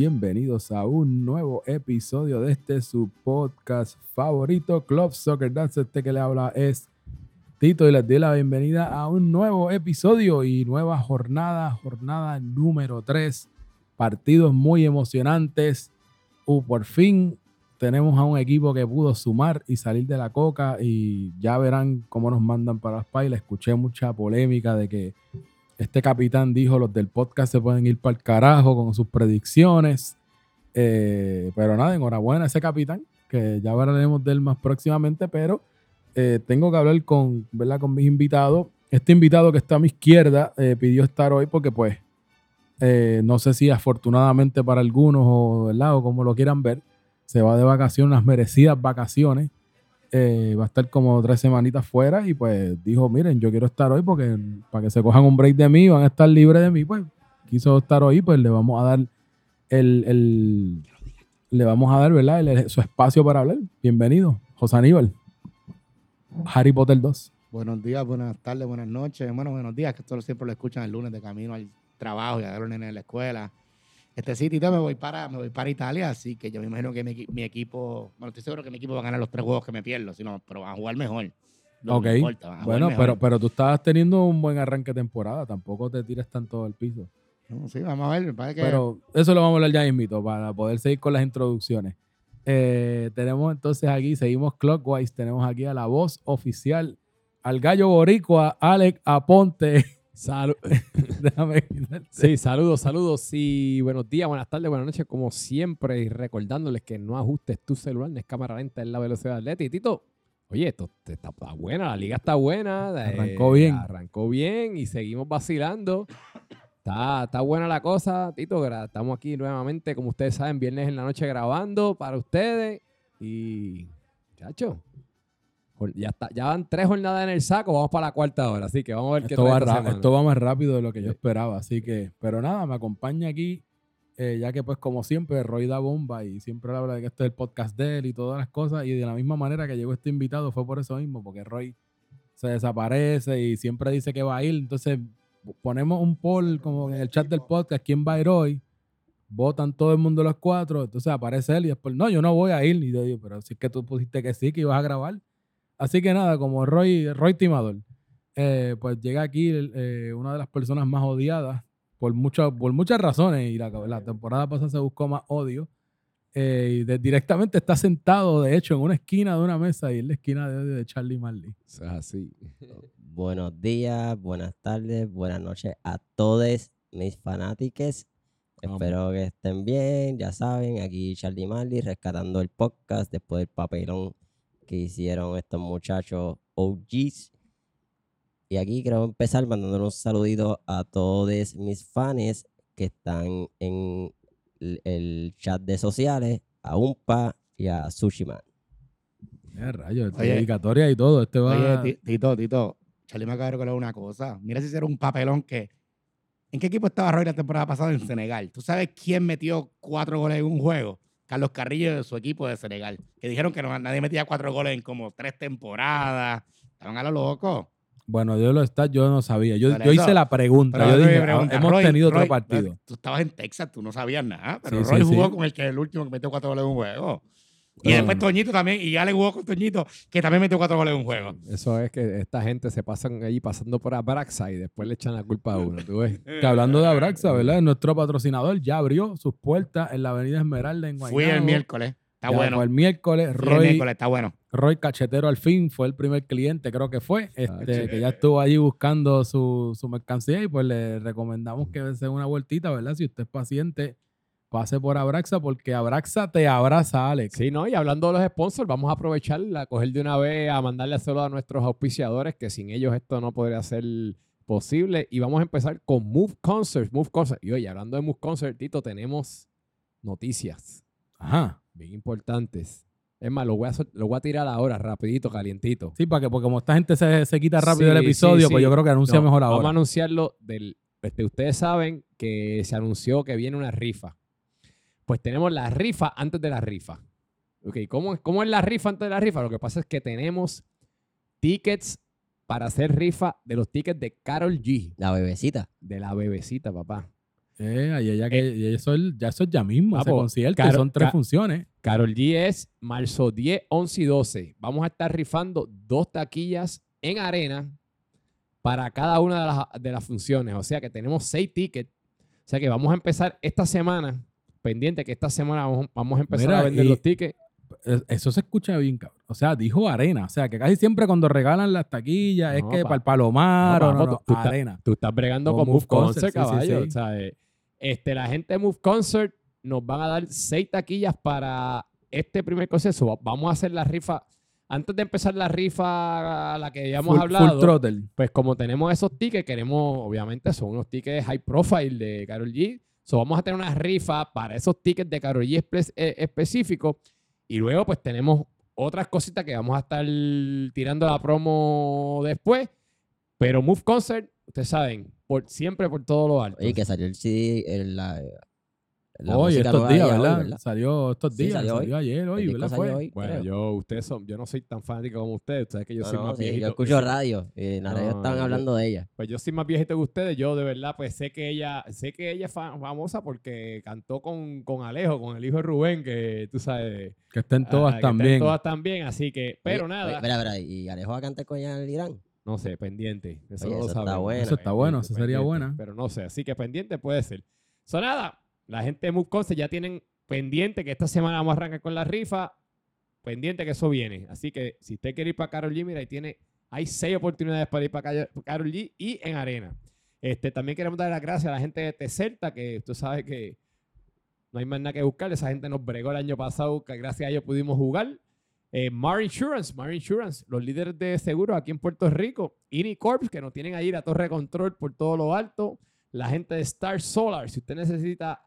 bienvenidos a un nuevo episodio de este su podcast favorito, Club Soccer Dance. Este que le habla es Tito y les doy la bienvenida a un nuevo episodio y nueva jornada, jornada número 3. Partidos muy emocionantes. Uh, por fin tenemos a un equipo que pudo sumar y salir de la coca y ya verán cómo nos mandan para las pailas. Escuché mucha polémica de que este capitán dijo los del podcast se pueden ir para el carajo con sus predicciones. Eh, pero nada, enhorabuena a ese capitán, que ya hablaremos de él más próximamente, pero eh, tengo que hablar con, ¿verdad? con mis invitados. Este invitado que está a mi izquierda eh, pidió estar hoy porque pues no sé si afortunadamente para algunos o, ¿verdad? o como lo quieran ver, se va de vacaciones, unas merecidas vacaciones. Eh, va a estar como tres semanitas fuera y pues dijo, miren, yo quiero estar hoy porque para que se cojan un break de mí, van a estar libres de mí, pues quiso estar hoy, pues le vamos a dar el, le vamos a dar, ¿verdad? su espacio para hablar. Bienvenido, José Aníbal. Harry Potter 2. Buenos días, buenas tardes, buenas noches. Bueno, buenos días, que esto siempre lo escuchan el lunes de camino al trabajo y a los la escuela. Este sí, Tito, me voy para, me voy para Italia, así que yo me imagino que mi, equipo, bueno, estoy seguro que mi equipo va a ganar los tres juegos que me pierdo, sino, pero van a jugar mejor. ok. bueno, pero, pero tú estabas teniendo un buen arranque de temporada, tampoco te tires tanto al piso. sí, vamos a ver. que... Pero eso lo vamos a hablar ya mismito para poder seguir con las introducciones. Eh, tenemos entonces aquí, seguimos clockwise, tenemos aquí a la voz oficial, al gallo boricua, Alex Aponte. Salud. sí, saludos, saludos y buenos días, buenas tardes, buenas noches, como siempre, y recordándoles que no ajustes tu celular, no es cámara lenta, es la velocidad atleta. Y Tito, oye, esto está, buena, la liga está buena. Arrancó bien. Arrancó bien y seguimos vacilando. Está, está buena la cosa, Tito. Estamos aquí nuevamente, como ustedes saben, viernes en la noche grabando para ustedes. Y, chacho, ya, está, ya van tres jornadas en el saco, vamos para la cuarta hora, así que vamos a ver esto qué va Esto va más rápido de lo que yo esperaba, así que, pero nada, me acompaña aquí, eh, ya que pues como siempre, Roy da bomba y siempre habla de que este es el podcast de él y todas las cosas, y de la misma manera que llegó este invitado fue por eso mismo, porque Roy se desaparece y siempre dice que va a ir, entonces ponemos un poll como en el chat del podcast, ¿quién va a ir hoy? Votan todo el mundo los cuatro, entonces aparece él y después, no, yo no voy a ir, y yo digo, pero si es que tú pusiste que sí, que ibas a grabar. Así que nada, como Roy, Roy Timador, eh, pues llega aquí eh, una de las personas más odiadas por, por muchas razones y la, temporada pasada se buscó más odio. Eh, y directamente está sentado, de hecho, en una esquina de una mesa y en la esquina de odio de Charlie Marley. es así. Buenos días, buenas tardes, buenas noches a todos mis fanáticos. Espero que estén bien, ya saben, aquí Charlie Marley rescatando el podcast después del papelón que hicieron estos muchachos OGs. Y aquí quiero empezar mandando un saludito a todos mis fans que están en el chat de sociales, a Umpa y a Sushiman. Eh, rayos, dedicatoria y todo. Este va... Oye, Tito, Tito, Charlie me acaba de una cosa. Mira si hicieron un papelón que. ¿En qué equipo estaba Roy la temporada pasada en Senegal? ¿Tú sabes quién metió cuatro goles en un juego? Carlos Carrillo de su equipo de Senegal, que dijeron que no, nadie metía cuatro goles en como tres temporadas. Estaban a lo loco. Bueno, yo lo está, yo no sabía. Yo, hice la pregunta. Yo dije, ah, hemos tenido otro partido. Tú estabas en Texas, tú no sabías nada, pero Roy jugó con el que el último que metió cuatro goles en un juego. Y después Toñito también, y ya le jugó con Toñito, que también metió cuatro goles en un juego. Eso es que esta gente se pasan ahí pasando por Abraxa y después le echan la culpa a uno, ¿tú ves? que hablando de Abraxa, ¿verdad? Nuestro patrocinador ya abrió sus puertas en la avenida Esmeralda en Guaynabo. Fui el miércoles. Está bueno. el miércoles, Roy, el miércoles, está bueno. Roy Cachetero al fin fue el primer cliente, creo que fue, este, que ya estuvo allí buscando su, su mercancía y pues le recomendamos que se una vueltita, ¿verdad? Si usted es paciente, pase por Abraxa porque Abraxa te abraza, Alex. Sí, ¿no? Y hablando de los sponsors, vamos a aprovechar, a coger de una vez, a mandarle a saludos a nuestros auspiciadores, que sin ellos esto no podría ser posible. Y vamos a empezar con Move Concerts. Move Concerts. Y oye, hablando de Move Concerts, Tito, tenemos noticias. Ajá. Bien importantes. Es más, lo voy, a, lo voy a tirar ahora, rapidito, calientito. Sí, para que, porque como esta gente se, se quita rápido el episodio, pues yo creo que anuncia mejor ahora. Vamos a anunciarlo del... Este, ustedes saben que se anunció que viene una rifa pues tenemos la rifa antes de la rifa. Ok, ¿cómo, ¿cómo es la rifa antes de la rifa? Lo que pasa es que tenemos tickets para hacer rifa de los tickets de Carol G. La bebecita. De la bebecita, papá. Eh, y ella que, y eso, es- ya eso es ya mismo, ese Papo, concierto, Caro- son tres funciones. Carol G es marzo 10, 11 y 12. Vamos a estar rifando dos taquillas en arena para cada una de las, de las funciones. O sea que tenemos seis tickets. O sea que vamos a empezar esta semana, pendiente que esta semana vamos, vamos a empezar Mira, a vender los tickets. Eh, Eso se escucha bien, cabrón. O sea, dijo arena. O sea, que casi siempre cuando regalan las taquillas es que pa- para el Palomar no, o no, tú- tú estás- arena. Tú estás bregando con Move Concert, Concert, sí, sí. O sea, eh, este, la gente de Move Concert nos van a dar seis taquillas para este primer. Va- Vamos a hacer la rifa. Antes de empezar la rifa a la que ya hemos full, hablado, full pues como tenemos esos tickets, queremos, obviamente, son unos tickets high profile de Carol G. So, vamos a tener una rifa para esos tickets de Carol G eh, específicos. Y luego, pues tenemos otras cositas que vamos a estar tirando la promo después. Pero Move Concert, ustedes saben, por, siempre por todo lo alto. Oye, que salió el CD, el, la, la Hoy, estos días, hoy, ¿verdad? Salió estos Sí, días, salió ayer, hoy, ¿verdad? Fue? hoy, Bueno, creo. yo, ustedes son, yo no soy tan fanático como ustedes. Ustedes que yo No, soy no, más sí, viejito. yo escucho radio y en la radio No, estaban yo- hablando de ella. Pues yo soy más viejito que ustedes. Yo de verdad, pues sé que ella, sé que ella es fa- famosa porque cantó con, con Alejo, con el hijo de Rubén, que tú sabes. Que estén ah, todas que están también. Todas también, así que, pero Oye, nada. Espera, espera, y Alejo va a cantar con ella en el Irán. No sé, pendiente. Eso Oye, no lo eso está bueno. Eso está bueno, eso sería buena. Pero no sé, así que pendiente puede ser. So nada, la gente de Move ya tienen pendiente que esta semana vamos a arrancar con la rifa. Pendiente que eso viene. Así que si usted quiere ir para Carol G, mira, ahí tiene, hay seis oportunidades para ir para Carol G y en arena. Este, también queremos dar las gracias a la gente de Tecerta, que tú sabes que no hay más nada que buscar. Esa gente nos bregó el año pasado, que gracias a ellos pudimos jugar. Eh, Mar Insurance, Mar Insurance, los líderes de seguros aquí en Puerto Rico. Inicorps, que nos tienen ahí la torre control por todo lo alto. La gente de Star Solar, si usted necesita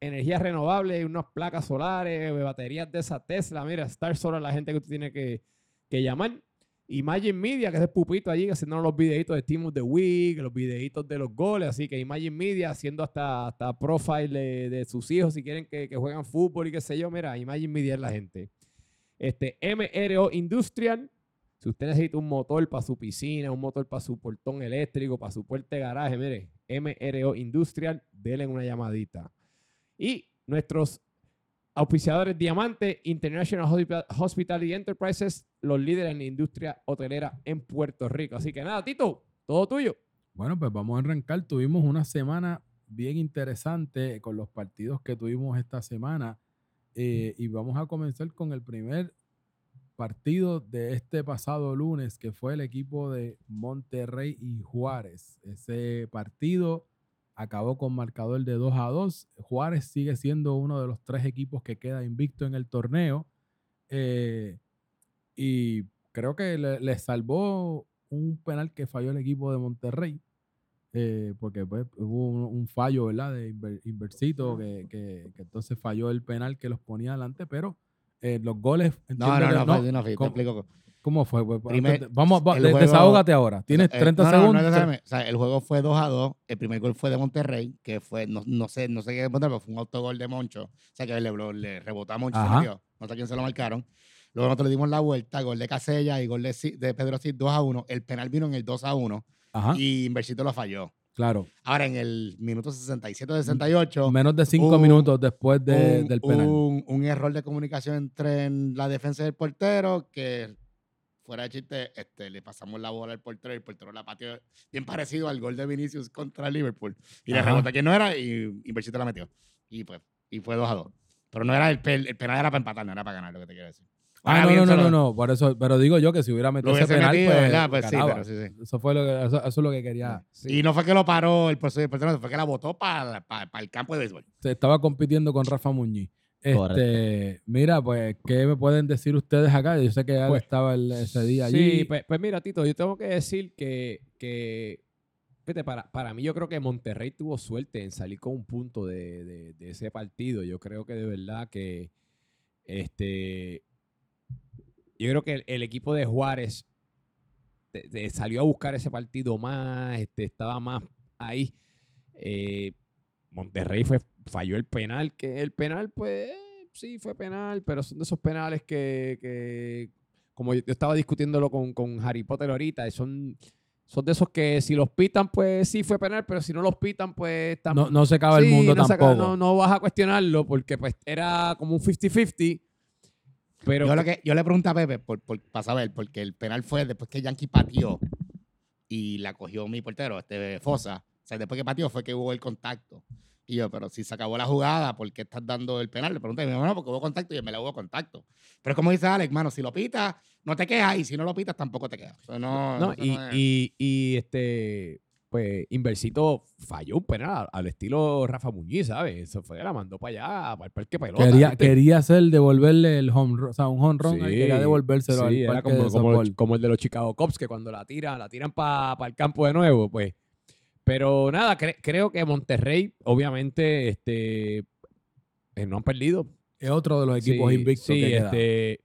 energía renovable, unas placas solares, baterías de esa Tesla, mira, Star Solar, la gente que usted tiene que, que llamar. Imagine Media, que es el pupito allí haciendo los videitos de Team of the Week, los videitos de los goles. Así que Imagine Media haciendo hasta, hasta profile de, de sus hijos si quieren que, que juegan fútbol y qué sé yo. Mira, Imagine Media es la gente. Este, MRO Industrial. Si usted necesita un motor para su piscina, un motor para su portón eléctrico, para su puerta de garaje, mire, MRO Industrial, denle una llamadita. Y nuestros auspiciadores Diamante, International Hospi- Hospitality Enterprises, los líderes en la industria hotelera en Puerto Rico. Así que nada, Tito, todo tuyo. Bueno, pues vamos a arrancar. Tuvimos una semana bien interesante con los partidos que tuvimos esta semana. eh, y vamos a comenzar con el primer partido de este pasado lunes, que fue el equipo de Monterrey y Juárez. Ese partido acabó con marcador de 2 a 2. Juárez sigue siendo uno de los tres equipos que queda invicto en el torneo. eh, y creo que le, le salvó un penal que falló el equipo de Monterrey. eh, porque pues, hubo un, un fallo, ¿verdad? De Inver- Inversito, que, que- que entonces falló el penal que los ponía adelante, pero eh, los goles. No, no, que- no, fue- no, fue- te ¿cómo- explico. ¿Cómo fue? Pues, Primer- antes de- vamos, va- juego- desahógate ahora. Tienes Eh, 30 no, no, no segundos. necesariamente. O sea, el juego fue 2 a 2. El primer gol fue de Monterrey, que fue, no, no sé, no sé qué poner, pero fue un autogol de Moncho. O sea, que le, le rebotó a Moncho. No sé quién se lo marcaron. Luego nosotros le dimos la vuelta, gol de Casella y gol de, de Pedro Cid 2 a 1. El penal vino en el 2 a 1 Ajá, y Inversito lo falló. claro. Ahora, en el minuto 67 68, Menos de 5 un- minutos después de- un, del penal. un- un error de comunicación entre en la defensa y el portero que fuera de chiste, este, le pasamos la bola al portero y el portero la pateó bien parecido al gol de Vinicius contra Liverpool. Y le Ajá. rebotó a quien no era y Inversito la metió. Y pues, y fue 2 a 2. Pero no era el, pel- el penal era para empatar, no era para ganar, lo que te quiero decir. Ah, no, no, no, no, por eso, pero digo yo que si hubiera metido ese penal, metido, pues, ¿verdad? Pues sí, pero sí, sí. Eso fue lo que, eso, eso es lo que quería. Y no fue que lo paró el portero, fue que la botó para, para, para el campo de béisbol. Se estaba compitiendo con Rafa Muñiz. Este, mira, pues, ¿qué me pueden decir ustedes acá? Yo sé que Al Pues, estaba el- ese día allí. Sí, pues, pues mira, Tito, yo tengo que decir que, que fíjate, para, para mí yo creo que Monterrey tuvo suerte en salir con un punto de, de- de ese partido. Yo creo que de verdad que este yo creo que el, el equipo de Juárez de- salió a buscar ese partido más, este, estaba más ahí. Eh, Monterrey fue, falló el penal, que el penal, pues, sí, fue penal, pero son de esos penales que, que como yo, estaba discutiéndolo con, con Harry Potter ahorita, son, Son de esos que si los pitan, pues sí fue penal, pero si no los pitan, pues No, tampoco. no se acaba el mundo no se tampoco. acaba- no, no vas a cuestionarlo porque pues era como un 50-50. Pero Yo, lo que, yo le pregunté a Pepe por, por, para saber, porque el penal fue después que Yankee pateó y la cogió mi portero, este Fosa. Sea, después que pateó fue que hubo el contacto. Y yo, pero si se acabó la jugada, ¿por qué estás dando el penal? Le pregunté, y me dijo, no, porque hubo contacto y en me la hubo contacto. Pero es como dice Alex, mano, si lo pitas, no te quejas y si no lo pitas, tampoco te quejas. O sea, no, No, y, no es- y, y, este, pues, Inversito falló un penal al estilo Rafa Muñiz, ¿sabes? Eso fue, la mandó para allá, para el parque pelota. Quería, quería hacer devolverle el home run, o sea, un home run, Sí, y quería devolvérselo sí, al era como, de como, el, como el de los Chicago Cubs, que cuando la tiran, la tiran para el campo de nuevo, pues. Pero nada, cre- creo que Monterrey, obviamente, este, eh, no han perdido. Es otro de los equipos Sí, invictos sí, que queda. este,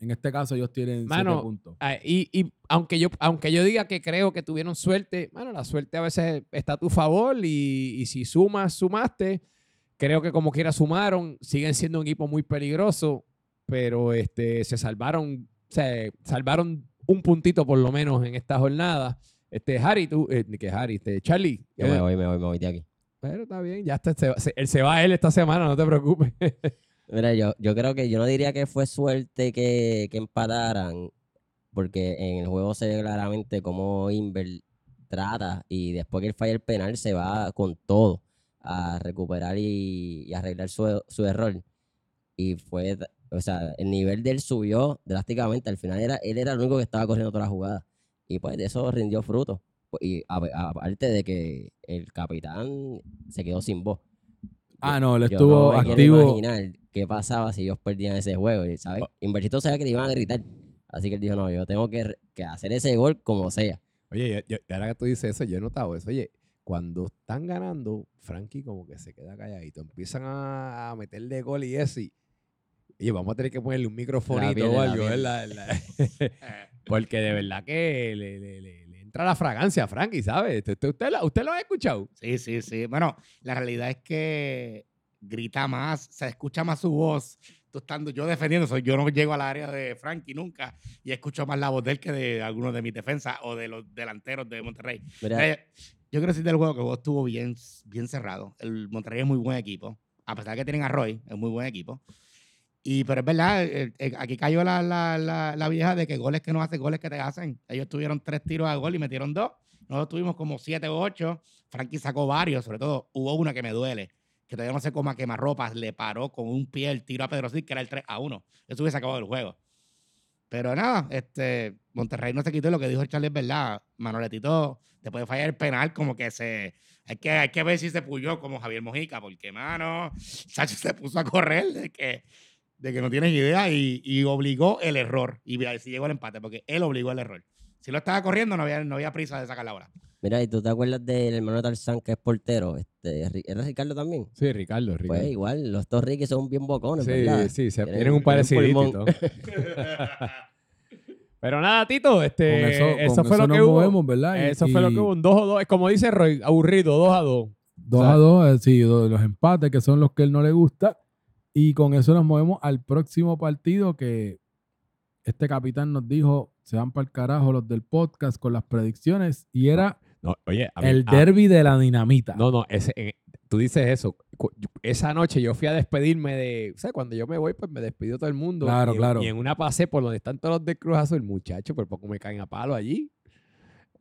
En este caso ellos tienen Mano, puntos. Ah, y, y aunque yo aunque yo diga que creo que tuvieron suerte, bueno, la suerte a veces está a tu favor y, y si sumas, sumaste. Creo que como quiera sumaron, siguen siendo un equipo muy peligroso, pero este, se salvaron, se salvaron un puntito por lo menos en esta jornada. Este, Harry, tú, eh, que Harry, este, Charlie. Yo eh, me voy, me voy, me voy de aquí. pero está bien, ya está, se, va- se- él se va él esta semana, no te preocupes. Mira, yo, yo creo que yo no diría que fue suerte que, que empataran, porque en el juego se ve claramente cómo Inver trata y después que él falla el penal se va con todo a recuperar y, y arreglar su, su error. Y fue, o sea, el nivel de él subió drásticamente. Al final era, él era el único que estaba corriendo toda la jugada. Y pues de eso rindió fruto. Pues, Y aparte de que el capitán se quedó sin voz. Ah, no, él estuvo no activo. imaginar qué pasaba si ellos perdían ese juego, ¿sabes? Oh. Inversito sabía que le iban a gritar. Así que él dijo, no, yo tengo que, hacer ese gol como sea. Oye, yo- yo- ahora que tú dices eso, yo he notado eso. Oye, cuando están ganando, Frankie como que se queda calladito. Empiezan a, meterle gol y eso. Y, oye, vamos a tener que ponerle un microfonito o la algo. ¿verdad? La- Porque de verdad que le, le- le- le entra la fragancia a Frankie, ¿sabes? Usted, usted, usted lo- usted lo ha escuchado. Sí, sí, sí. Bueno, la realidad es que grita más, se escucha más su voz. Tú estando yo defendiendo, soy yo no llego al área de Frankie nunca y escucho más la voz de él que de algunos de mis defensas o de los delanteros de Monterrey. Eh, yo quiero decir del juego que el juego estuvo bien, bien cerrado. El Monterrey es muy buen equipo. A pesar de que tienen a Roy, es muy buen equipo. Y, pero es verdad, eh, eh, aquí cayó la, la, la, vieja de que goles que no hacen, goles que te hacen. Ellos tuvieron tres tiros a gol y metieron dos. Nosotros tuvimos como siete o ocho. Frankie sacó varios, sobre todo hubo una que me duele, que todavía no sé cómo a quemarropas le paró con un pie el tiro a Pedro Cid, que era el 3 a 1. Eso hubiese acabado el juego. Pero nada, este, Monterrey no se quitó lo que dijo Charlie es verdad. Manoletito, después de fallar el penal, como que se. Hay que, hay que ver si se puyó como Javier Mojica, porque, mano, Sacho se puso a correr de que, de que no tienes idea y, y obligó el error. Y si llegó el empate, porque él obligó el error. Si lo estaba corriendo, no había, no había prisa de sacar la bola. mira, ¿y tú te acuerdas del hermano de Tarzán que es portero? Este, ¿Era Ricardo también? Sí, Ricardo, Pues igual, los dos Ricky son bien bocones, Sí, ¿verdad? sí, se Tienen- tienen un parecido. Pero nada, Tito, Con este, eso, eso, con fue eso lo que nos hubo. movemos, ¿verdad? Y- Eso fue lo que hubo, un 2 o 2. Es como dice Roy, aburrido, 2 a 2. Dos O sea, a dos, eh, sí, los empates que son los que él no le gusta. Y con eso nos movemos al próximo partido que este capitán nos dijo, se van para el carajo los del podcast con las predicciones. Y era No, oye, mí- el derby de la dinamita. No, no, ese, eh, tú dices eso. Esa noche yo fui a despedirme de. O sea, cuando yo me voy, pues me despido todo el mundo. Claro, y claro. Y en una pasé por donde están todos los del Cruz Azul, muchachos, por poco me caen a palo allí.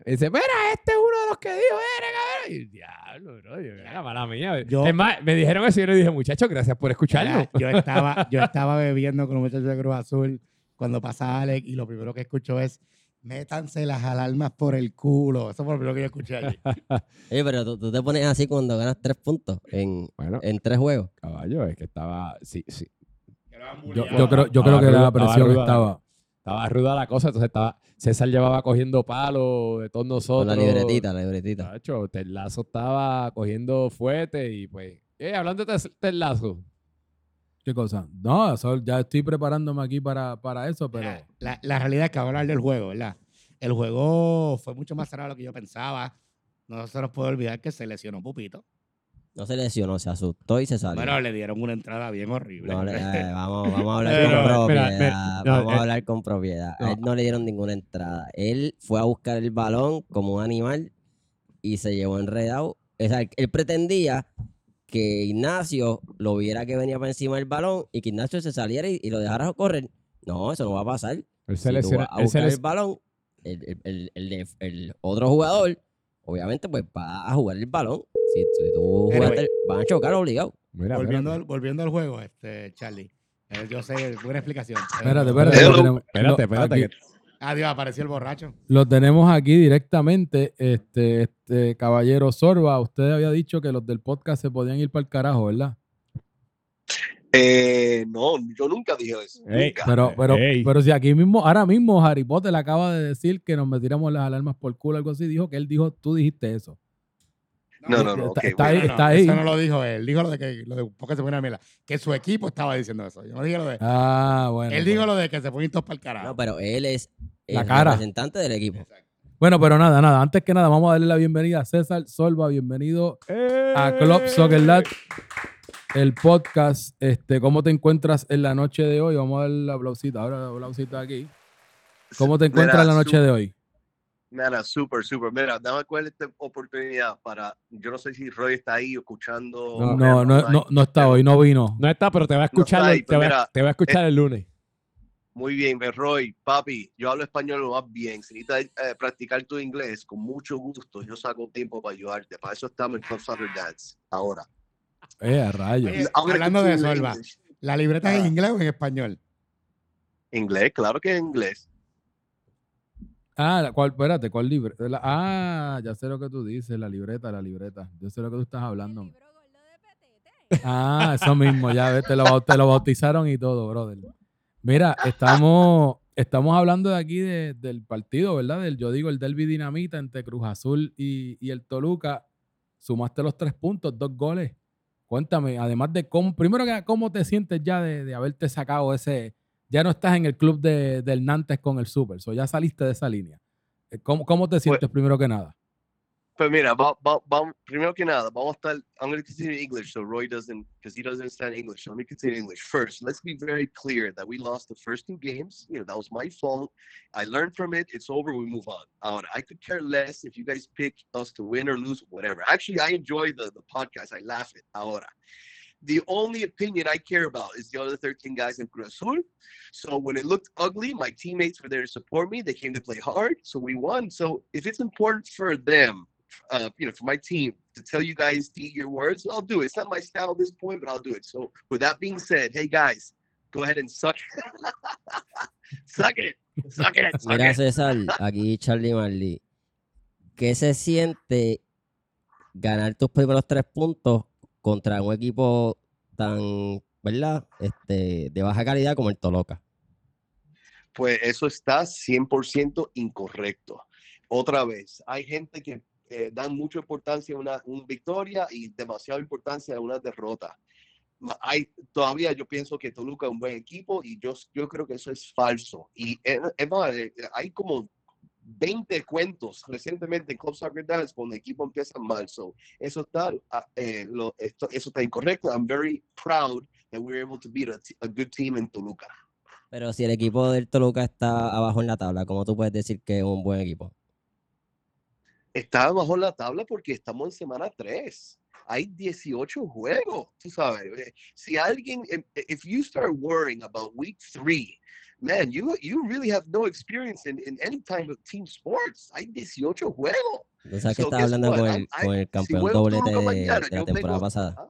Y dice, mira, este es uno de los que dijo, mira, cabrón. Y diablo, bro, yo, mira, mala mía. Yo- es más, me dijeron eso y yo le dije, muchachos, gracias por escucharnos. Mira, Yo estaba, yo estaba bebiendo con los muchachos de Cruz Azul cuando pasa Alex y lo primero que escucho es métanse las alarmas por el culo. Eso fue lo primero que yo escuché allí. Oye, pero tú, tú te pones así cuando ganas tres puntos en, Bueno, en tres juegos. caballo, es que estaba. Sí, sí. yo, yo creo, yo creo que era la presión que estaba. Estaba ruda la cosa, entonces estaba. César llevaba cogiendo palo de todos Con nosotros. la libretita, la libretita. Tacho, Ted Lasso estaba cogiendo fuerte y pues. Eh, hablando de Lasso. ¿Qué cosa? No, eso- ya estoy preparándome aquí para, para eso, pero La, la- la realidad es que vamos a hablar del juego, ¿verdad? El juego fue mucho más cerrado de lo que yo pensaba. No se nos puede olvidar que se lesionó Pupito. No se lesionó, se asustó y se salió. Bueno, le dieron una entrada bien horrible. No le- eh, vamos, vamos a hablar Eh, con no, propiedad. no, vamos eh, a hablar con propiedad. A no. él no le dieron ninguna entrada. Él fue a buscar el balón como un animal y se llevó enredado. O sea, él pretendía que Ignacio lo viera que venía para encima del balón y que Ignacio se saliera y, y lo dejara correr. No, eso no va a pasar. Él Si se tú vas a buscar el balón, el, el- el- el de- el otro jugador, obviamente, pues va a jugar el balón. Si, si tú Anyway. jugaste, van a chocar obligado. Mira, volviendo, al, volviendo al juego, este, Charlie. Eh, yo sé, buena explicación. Eh, Espérate, no- espérate. Tenemos- Espérate, espérate, Adiós, apareció el borracho. Lo tenemos aquí directamente. Este, este caballero Sorba, usted había dicho que los del podcast se podían ir para el carajo, ¿verdad? Eh, no, yo nunca dije eso. Ey, nunca. Pero, pero, Ey. pero si aquí mismo, ahora mismo Harry Potter acaba de decir que nos metiéramos las alarmas por culo, algo así, dijo que él dijo, tú dijiste eso. No, no, no. Está- ahí, No, no, está ahí. Eso no lo dijo él. Dijo lo de que lo de porque se pone a mierda. Que su equipo estaba diciendo eso. Yo no dije lo de. Ah, bueno. él pues. dijo lo de que se ponen todos para el carajo. No, pero él es La el cara. representante del equipo. Bueno, pero nada, nada. Antes que nada, vamos a darle la bienvenida a César Solva. Bienvenido a Club Soccer Lab, el podcast. Este, ¿Cómo te encuentras en la noche de hoy? Vamos a dar la aplausita. Ahora la aplausita aquí. ¿Cómo te encuentras Mira, en la noche de hoy? Mira, súper, súper. Mira, dame cuál esta oportunidad para. Yo no sé si Roy está ahí escuchando. No, No, no, no, no está hoy, no vino. No está, pero te va a escuchar, ahí, el- te, pues va, a- mira, te va a escuchar el lunes. Muy bien, ve, Roy, papi, yo hablo español lo más bien. Si necesitas eh, practicar tu inglés, con mucho gusto, yo saco tiempo para ayudarte. Para eso estamos en Club Soccer Dance. Ahora. Eh, a rayos. Oye, hablando de. English. ¿La libreta es en Ah. inglés o en español? Inglés, claro que en inglés. Ah, ¿cuál? Espérate, ¿cuál libre? la- ah, ya sé lo que tú dices, la libreta, la libreta. Yo sé lo que tú estás hablando. Ah, eso mismo, ya ves, te lo, bau- te lo bautizaron y todo, brother. Mira, estamos, estamos hablando de aquí de- del partido, ¿verdad? Del, yo digo, el Derby Dinamita entre Cruz Azul y, y el Toluca. Sumaste los tres puntos, dos goles. Cuéntame, además de cómo, primero que ¿cómo te sientes ya de, de haberte sacado ese, ya no estás en el club de, del Nantes con el Super, so ya saliste de esa línea. Eh, ¿Cómo, cómo te sientes primero que nada? Pues mira, va, va, va- primero que nada, vamos a estar, I'm going to continue in English so Roy doesn't, because he doesn't understand English. So let me continue English. First, let's be very clear that we lost the first two games. You know, that was my fault. I learned from it. It's over. We move on. Ahora, I could care less if you guys pick us to win or lose, whatever. Actually, I enjoy the, the podcast. I laugh it. Ahora, the only opinion I care about is the other 13 guys in Cruz Azul. So when it looked ugly, my teammates were there to support me. They came to play hard, so we won. So if it's important for them, uh, you know, for my team to tell you guys to eat your words, I'll do it. It's not my style at this point, but I'll do it. So with that being said, hey guys, go ahead and suck, suck it, suck it, suck Mira. César, aquí Charlie Marley. ¿Qué se siente ganar tus primeros tres puntos contra un equipo tan, ¿verdad? Este, de baja calidad como el Toloca. Pues eso está 100% incorrecto. Otra vez, hay gente que eh, dan mucha importancia a una, victoria y demasiada importancia a una derrota. Hay, todavía yo pienso que Toluca es un buen equipo y yo, yo creo que eso es falso. Y es, es eh, hay como 20 cuentos recientemente en Club Soccer Dance cuando el equipo empieza mal. So, eso, está, ah, eh, lo- esto- eso está incorrecto. I'm very proud that we were able to beat a, a good team in Toluca. Pero si el equipo del Toluca está abajo en la tabla, ¿cómo tú puedes decir que es un buen equipo? está bajo la tabla porque estamos en semana 3. Hay 18 juegos, tú sabes. eh, Si alguien, if- if you start worrying about week 3, man, you, you really have no experience in, in any type of team sports. Hay 18 juegos. Tú sabes que So, guess hablando con el, con el campeón doblete de, mañana, de la temporada pasada. ¿Ah?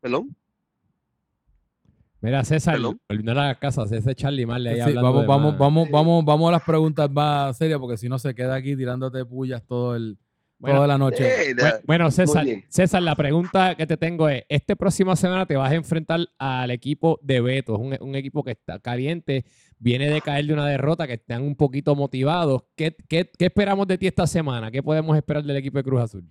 ¿Perdón? Mira, César, Hello. no le hagas caso, ese Charlie Marley ahí Sí, hablando vamos, de vamos, más. vamos, vamos, vamos a las preguntas más serias, porque si no se queda aquí tirándote pullas todo el, Bueno, toda la noche. Hey, Bu- that- Bueno, César. César, la pregunta que te tengo es, este próxima semana te vas a enfrentar al equipo de Beto, es un, un equipo que está caliente, viene de caer de una derrota, que están un poquito motivados. ¿Qué, qué, qué esperamos de ti esta semana? ¿Qué podemos esperar del equipo de Cruz Azul?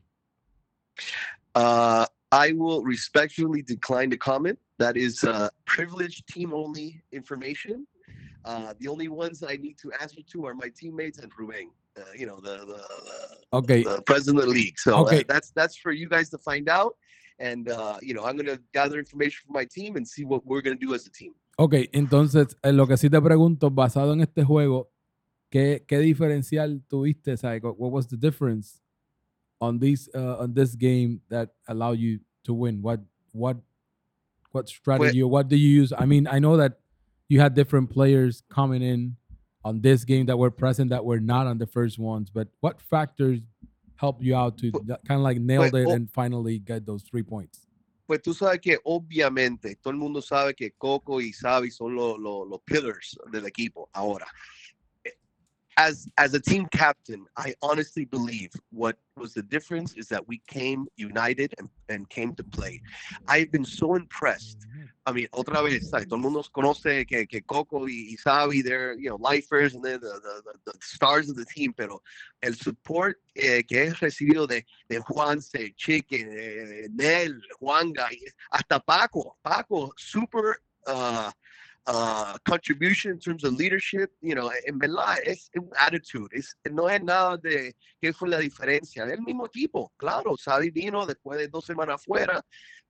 Uh, I will respectfully decline to comment. That is uh, privileged team only information. Uh, the only ones I need to answer to are my teammates and Ruben. Uh, you know, the the, the, Ok, the president of the league. So uh, Okay. that's that's for you guys to find out. And uh, you know, I'm gonna gather information from my team and see what we're gonna do as a team. ok. Entonces, eh, lo que sí te pregunto, basado en este juego, ¿qué, qué diferencial tuviste? Sea, what was the difference on this, uh, on this game that allowed you to win? What, what, what strategy or what do you use? I mean, I know that you had different players coming in on this game that were present that were not on the first ones, but what factors helped you out to kind of like nail pues, it and finally get those three points? Pues tú sabes que obviamente todo el mundo sabe que Coco y Xavi son los los- los pillars del equipo ahora. As as a team captain, I honestly believe what was the difference is that we came united and, and came to play. I've been so impressed. I mean, otra vez, ¿sabes? todo el mundo conoce que, que Coco y, y they're you know lifers and they're the, the, the, the stars of the team, pero el support eh, que he recibido de de Juanse, Chicken, eh, Nel, Juanga, hasta Paco. Paco, super uh, uh, contribution in terms of leadership. You know, en verdad es un attitude. Es, no es nada de qué fue la diferencia. Es el mismo equipo. Claro, Xavi vino después de dos semanas fuera,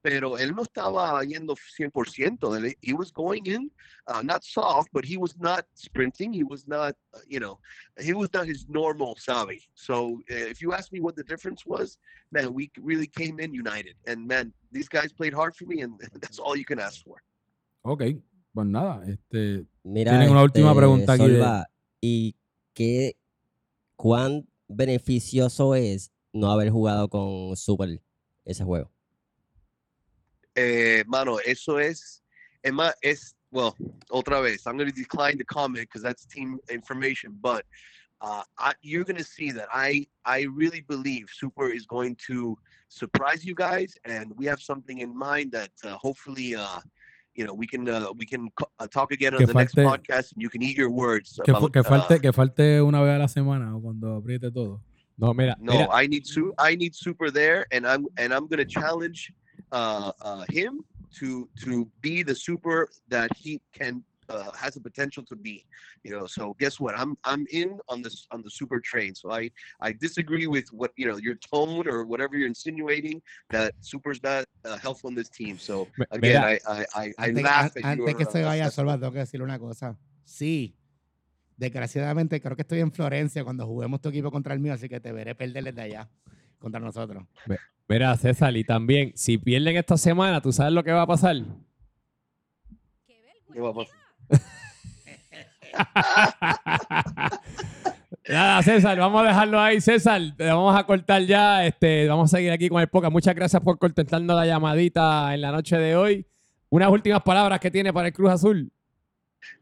pero él no estaba yendo 100%. Él- He was going in, uh, not soft, but he was not sprinting. He was not, uh, you know, he was not his normal Xavi. So uh, if you ask me what the difference was, man, we really came in united. And man, these guys played hard for me, and that's all you can ask for. Ok, pues nada, este, Mira, Tienen una última este, pregunta aquí de- Solva, ¿Y qué, cuán beneficioso es no haber jugado con Super ese juego? Eh, mano, eso es, es más, es, well, otra vez, I'm going to decline to comment because that's team information, but uh, I, you're going to see that I, I really believe Super is going to surprise you guys, and we have something in mind that uh, hopefully, uh, you know, we can uh, we can uh, talk again on Que the next podcast, and you can eat your words. que, fu- about, que uh, falte, que falte una vez a la semana o cuando apriete todo. No, mira, No, mira, I need su I need Super there, and I'm and I'm gonna challenge uh, uh, him to to be the Super that he can uh, has the potential to be. You know, so guess what? I'm I'm in on this on the Super train. So I I disagree with what you know your tone or whatever you're insinuating that Super's not uh, helpful in this team. So again, mira, I I I, I Antes, laugh at antes your, que se uh, vaya. Solva, tengo que decirle una cosa. Sí, desgraciadamente creo que estoy en Florencia cuando juguemos tu equipo contra el mío, así que te veré perder desde allá contra nosotros. mira, César, y también, si pierden esta semana, ¿tú sabes lo que va a pasar? ¿Qué va a pasar? Nada, César, vamos a dejarlo ahí, César. Te vamos a cortar ya. Este, vamos a seguir aquí con el podcast. Muchas gracias por contestarnos la llamadita en la noche de hoy. Unas últimas palabras que tiene para el Cruz Azul.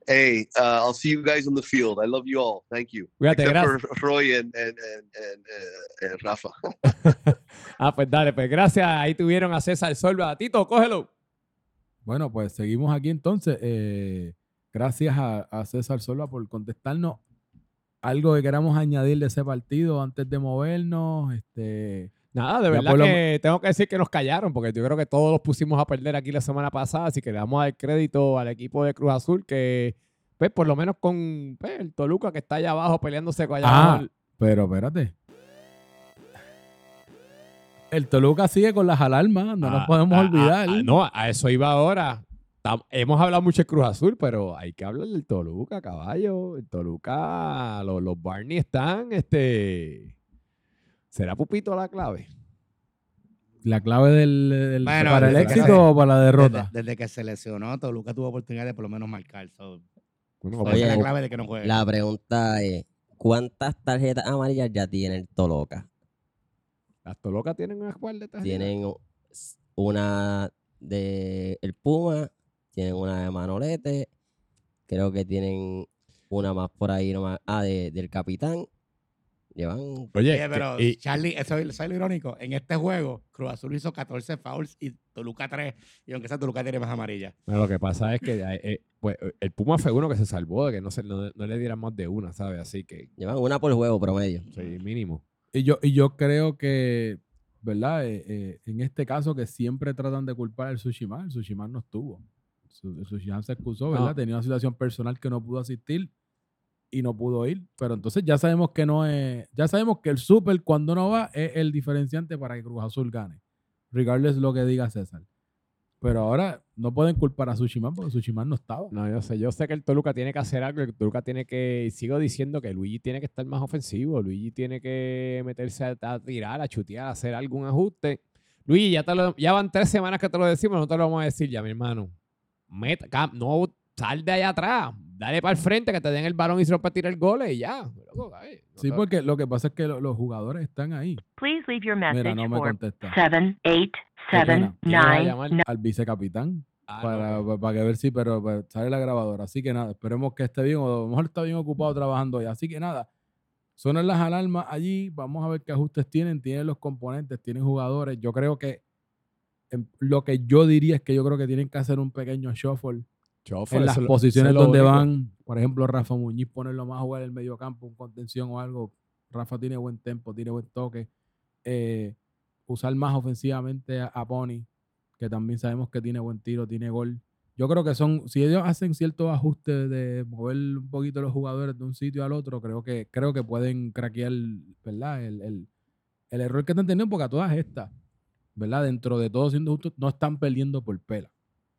Hey, uh, I'll see you guys on the field. I love you all. Thank you. Cuídate, Except gracias. for Roy and and and, and, uh, and Rafa. Ah, pues dale, pues gracias. Ahí tuvieron a César Solva. Tito, cógelo. Bueno, pues seguimos aquí entonces. Eh, gracias a, a César Solva por contestarnos. Algo que queramos añadir de ese partido antes de movernos. Este, Nada, de verdad lo que tengo que decir que nos callaron, porque yo creo que todos los pusimos a perder aquí la semana pasada, así que le damos dar crédito al equipo de Cruz Azul, que pues por lo menos con pues, el Toluca que está allá abajo peleándose con allá Ah, abajo. pero espérate. El Toluca sigue con las alarmas, no nos Ah, podemos ah, olvidar. ah, ah, no, a eso iba ahora. Tam- Hemos hablado mucho de Cruz Azul, pero hay que hablar del Toluca, caballo. El Toluca, los, los Barney están, este... ¿Será Pupito la clave? La clave del, del- Bueno, para el éxito se- o para la derrota. Desde, desde que se lesionó, Toluca tuvo oportunidad de por lo menos marcar. So, Bueno, es la Oye, clave de que no juegue. La pregunta es, ¿cuántas tarjetas amarillas ya tiene el Toloca? las Toluca tienen una escuadra de tarjetas. Tienen una de el Puma, tienen una de Manolete, creo que tienen una más por ahí nomás, ah, de- del Capitán. Llevan Oye, Oye, pero y- Charlie, eso es eso es lo irónico. En este juego, Cruz Azul hizo 14 fouls y Toluca 3. Y aunque sea Toluca tiene más amarilla. Bueno, lo que pasa es que eh, eh, pues, eh, el Puma fue uno que se salvó de que no, se, no, no le dieran más de una, ¿sabes? Así que, Llevan una por juego promedio. sí, mínimo. Y yo, y yo creo que, ¿verdad? Eh, eh, en este caso que siempre tratan de culpar al Sushiman, el Sushiman no estuvo. Su- El Sushiman se excusó, ¿verdad? Tenía una situación personal que no pudo asistir. y no pudo ir. Pero entonces ya sabemos que no es. Ya sabemos que el Super, cuando no va, es el diferenciante para que Cruz Azul gane. Regardless lo que diga César. Pero ahora no pueden culpar a Sushiman porque Sushiman no estaba. No, yo sé, yo sé que el Toluca tiene que hacer algo, el Toluca tiene que, y sigo diciendo que Luigi tiene que estar más ofensivo, Luigi tiene que meterse a, a tirar, a chutear, a hacer algún ajuste. Luigi, ya, te lo- ya van tres semanas que te lo decimos, no te lo vamos a decir ya, mi hermano. Meta, cam- no, sal de allá atrás, dale para el frente, que te den el balón y se lo para tirar goles y ya. Sí, porque lo que pasa es que lo- los jugadores están ahí. Please leave your Mira, message no me contesta. seven eight Qué seven pena. ¿Quién va a nine llamar? nine. Al vicecapitán. Ah, no, para, para que ver si, pero, pero sale la grabadora. Así que nada, esperemos que esté bien, o a lo mejor está bien ocupado trabajando hoy. Así que nada, suenan las alarmas allí, vamos a ver qué ajustes tienen, tienen los componentes, tienen jugadores. Yo creo que lo que yo diría es que yo creo que tienen que hacer un pequeño shuffle Chofo, en las lo- posiciones donde van, por ejemplo, Rafa Muñiz, ponerlo más a jugar en el medio campo, un contención o algo. Rafa tiene buen tempo, tiene buen toque. Eh, usar más ofensivamente a, a Pony, que también sabemos que tiene buen tiro, tiene gol. Yo creo que son, si ellos hacen ciertos ajustes de mover un poquito los jugadores de un sitio al otro, creo que, creo que pueden craquear, ¿verdad? El, el- el error que están teniendo, porque a todas estas, ¿verdad? Dentro de todo siendo justos, no están perdiendo por pela.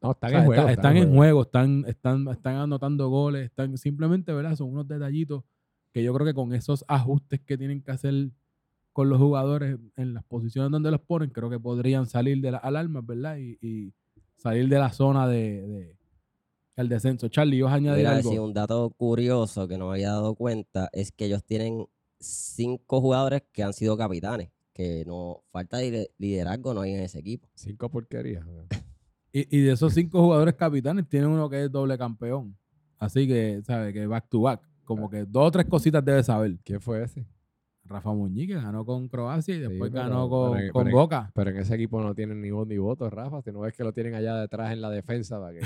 No, están O sea, en juego. está- están en juego, están, están, están anotando goles, están simplemente, ¿verdad? Son unos detallitos que yo creo que con esos ajustes que tienen que hacer con los jugadores en las posiciones donde los ponen, creo que podrían salir de las alarmas, ¿verdad? Y, y salir de la zona de, de el descenso. Charlie, ¿vas a añadir Mira, algo? sí, un dato curioso que no me había dado cuenta es que ellos tienen cinco jugadores que han sido capitanes, que no falta de liderazgo no hay en ese equipo. Cinco porquerías. Y, y de esos cinco jugadores capitanes, tienen uno que es doble campeón. Así que, ¿sabes? Que back to back. Como que dos o tres cositas debe saber. ¿Quién fue ese? Rafa Muñiz, que ganó con Croacia y después pero- ganó con, pero- con pero- Boca. Pero en ese equipo no tienen ni voz ni voto, Rafa. Si no ves que lo tienen allá detrás en la defensa para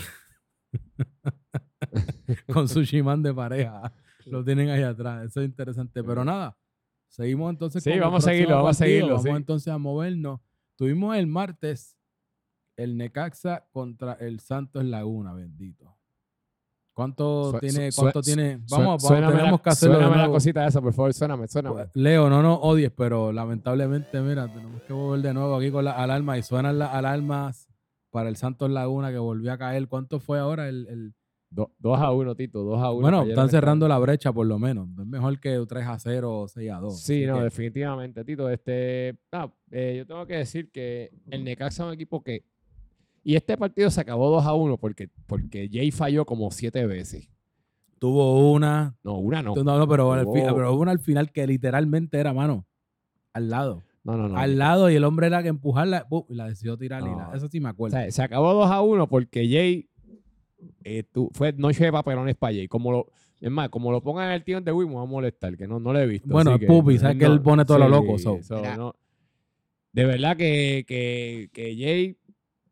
con su shimán de pareja. Lo tienen ahí atrás. Eso es interesante. Pero nada, seguimos entonces Sí, con vamos a seguirlo, vamos a seguirlo, Vamos sí. entonces a movernos. Tuvimos el martes el Necaxa contra el Santos Laguna, bendito. ¿Cuánto Su- tiene? su- ¿Cuánto su- tiene? Vamos, vamos tenemos la, que hacerlo de la cosita esa, por favor, suéname, suéname. Leo, no nos odies, pero lamentablemente, mira, tenemos que volver de nuevo aquí con las alarmas y suenan las alarmas para el Santos Laguna que volvió a caer. ¿Cuánto fue ahora el- el, Do- dos a uno, Tito, dos a uno. Bueno, cayeron están cerrando la brecha por lo menos. Es mejor que 3 a 0 o 6 a 2. Sí, no, que, definitivamente, Tito. Este, ah, eh, yo tengo que decir que el Necaxa es un equipo que. Y este partido se acabó 2 a 1 porque, porque Jay falló como siete veces. Tuvo una. No, una no. No, no, pero, al pero hubo una al final que literalmente era mano. Al lado. No, no, no. al lado y el hombre era que empujarla y la decidió tirar. y la- eso sí me O acuerdo. sea, se acabó 2 a 1 porque Jay eh, tu- fue noche de papelones para Jay. Como lo, es más, como lo pongan en el tío de Wii, me va a molestar, que no, no lo he visto. Bueno, es Pupi, sabes que él pone todo lo loco, so. no. De verdad que, que, que Jay,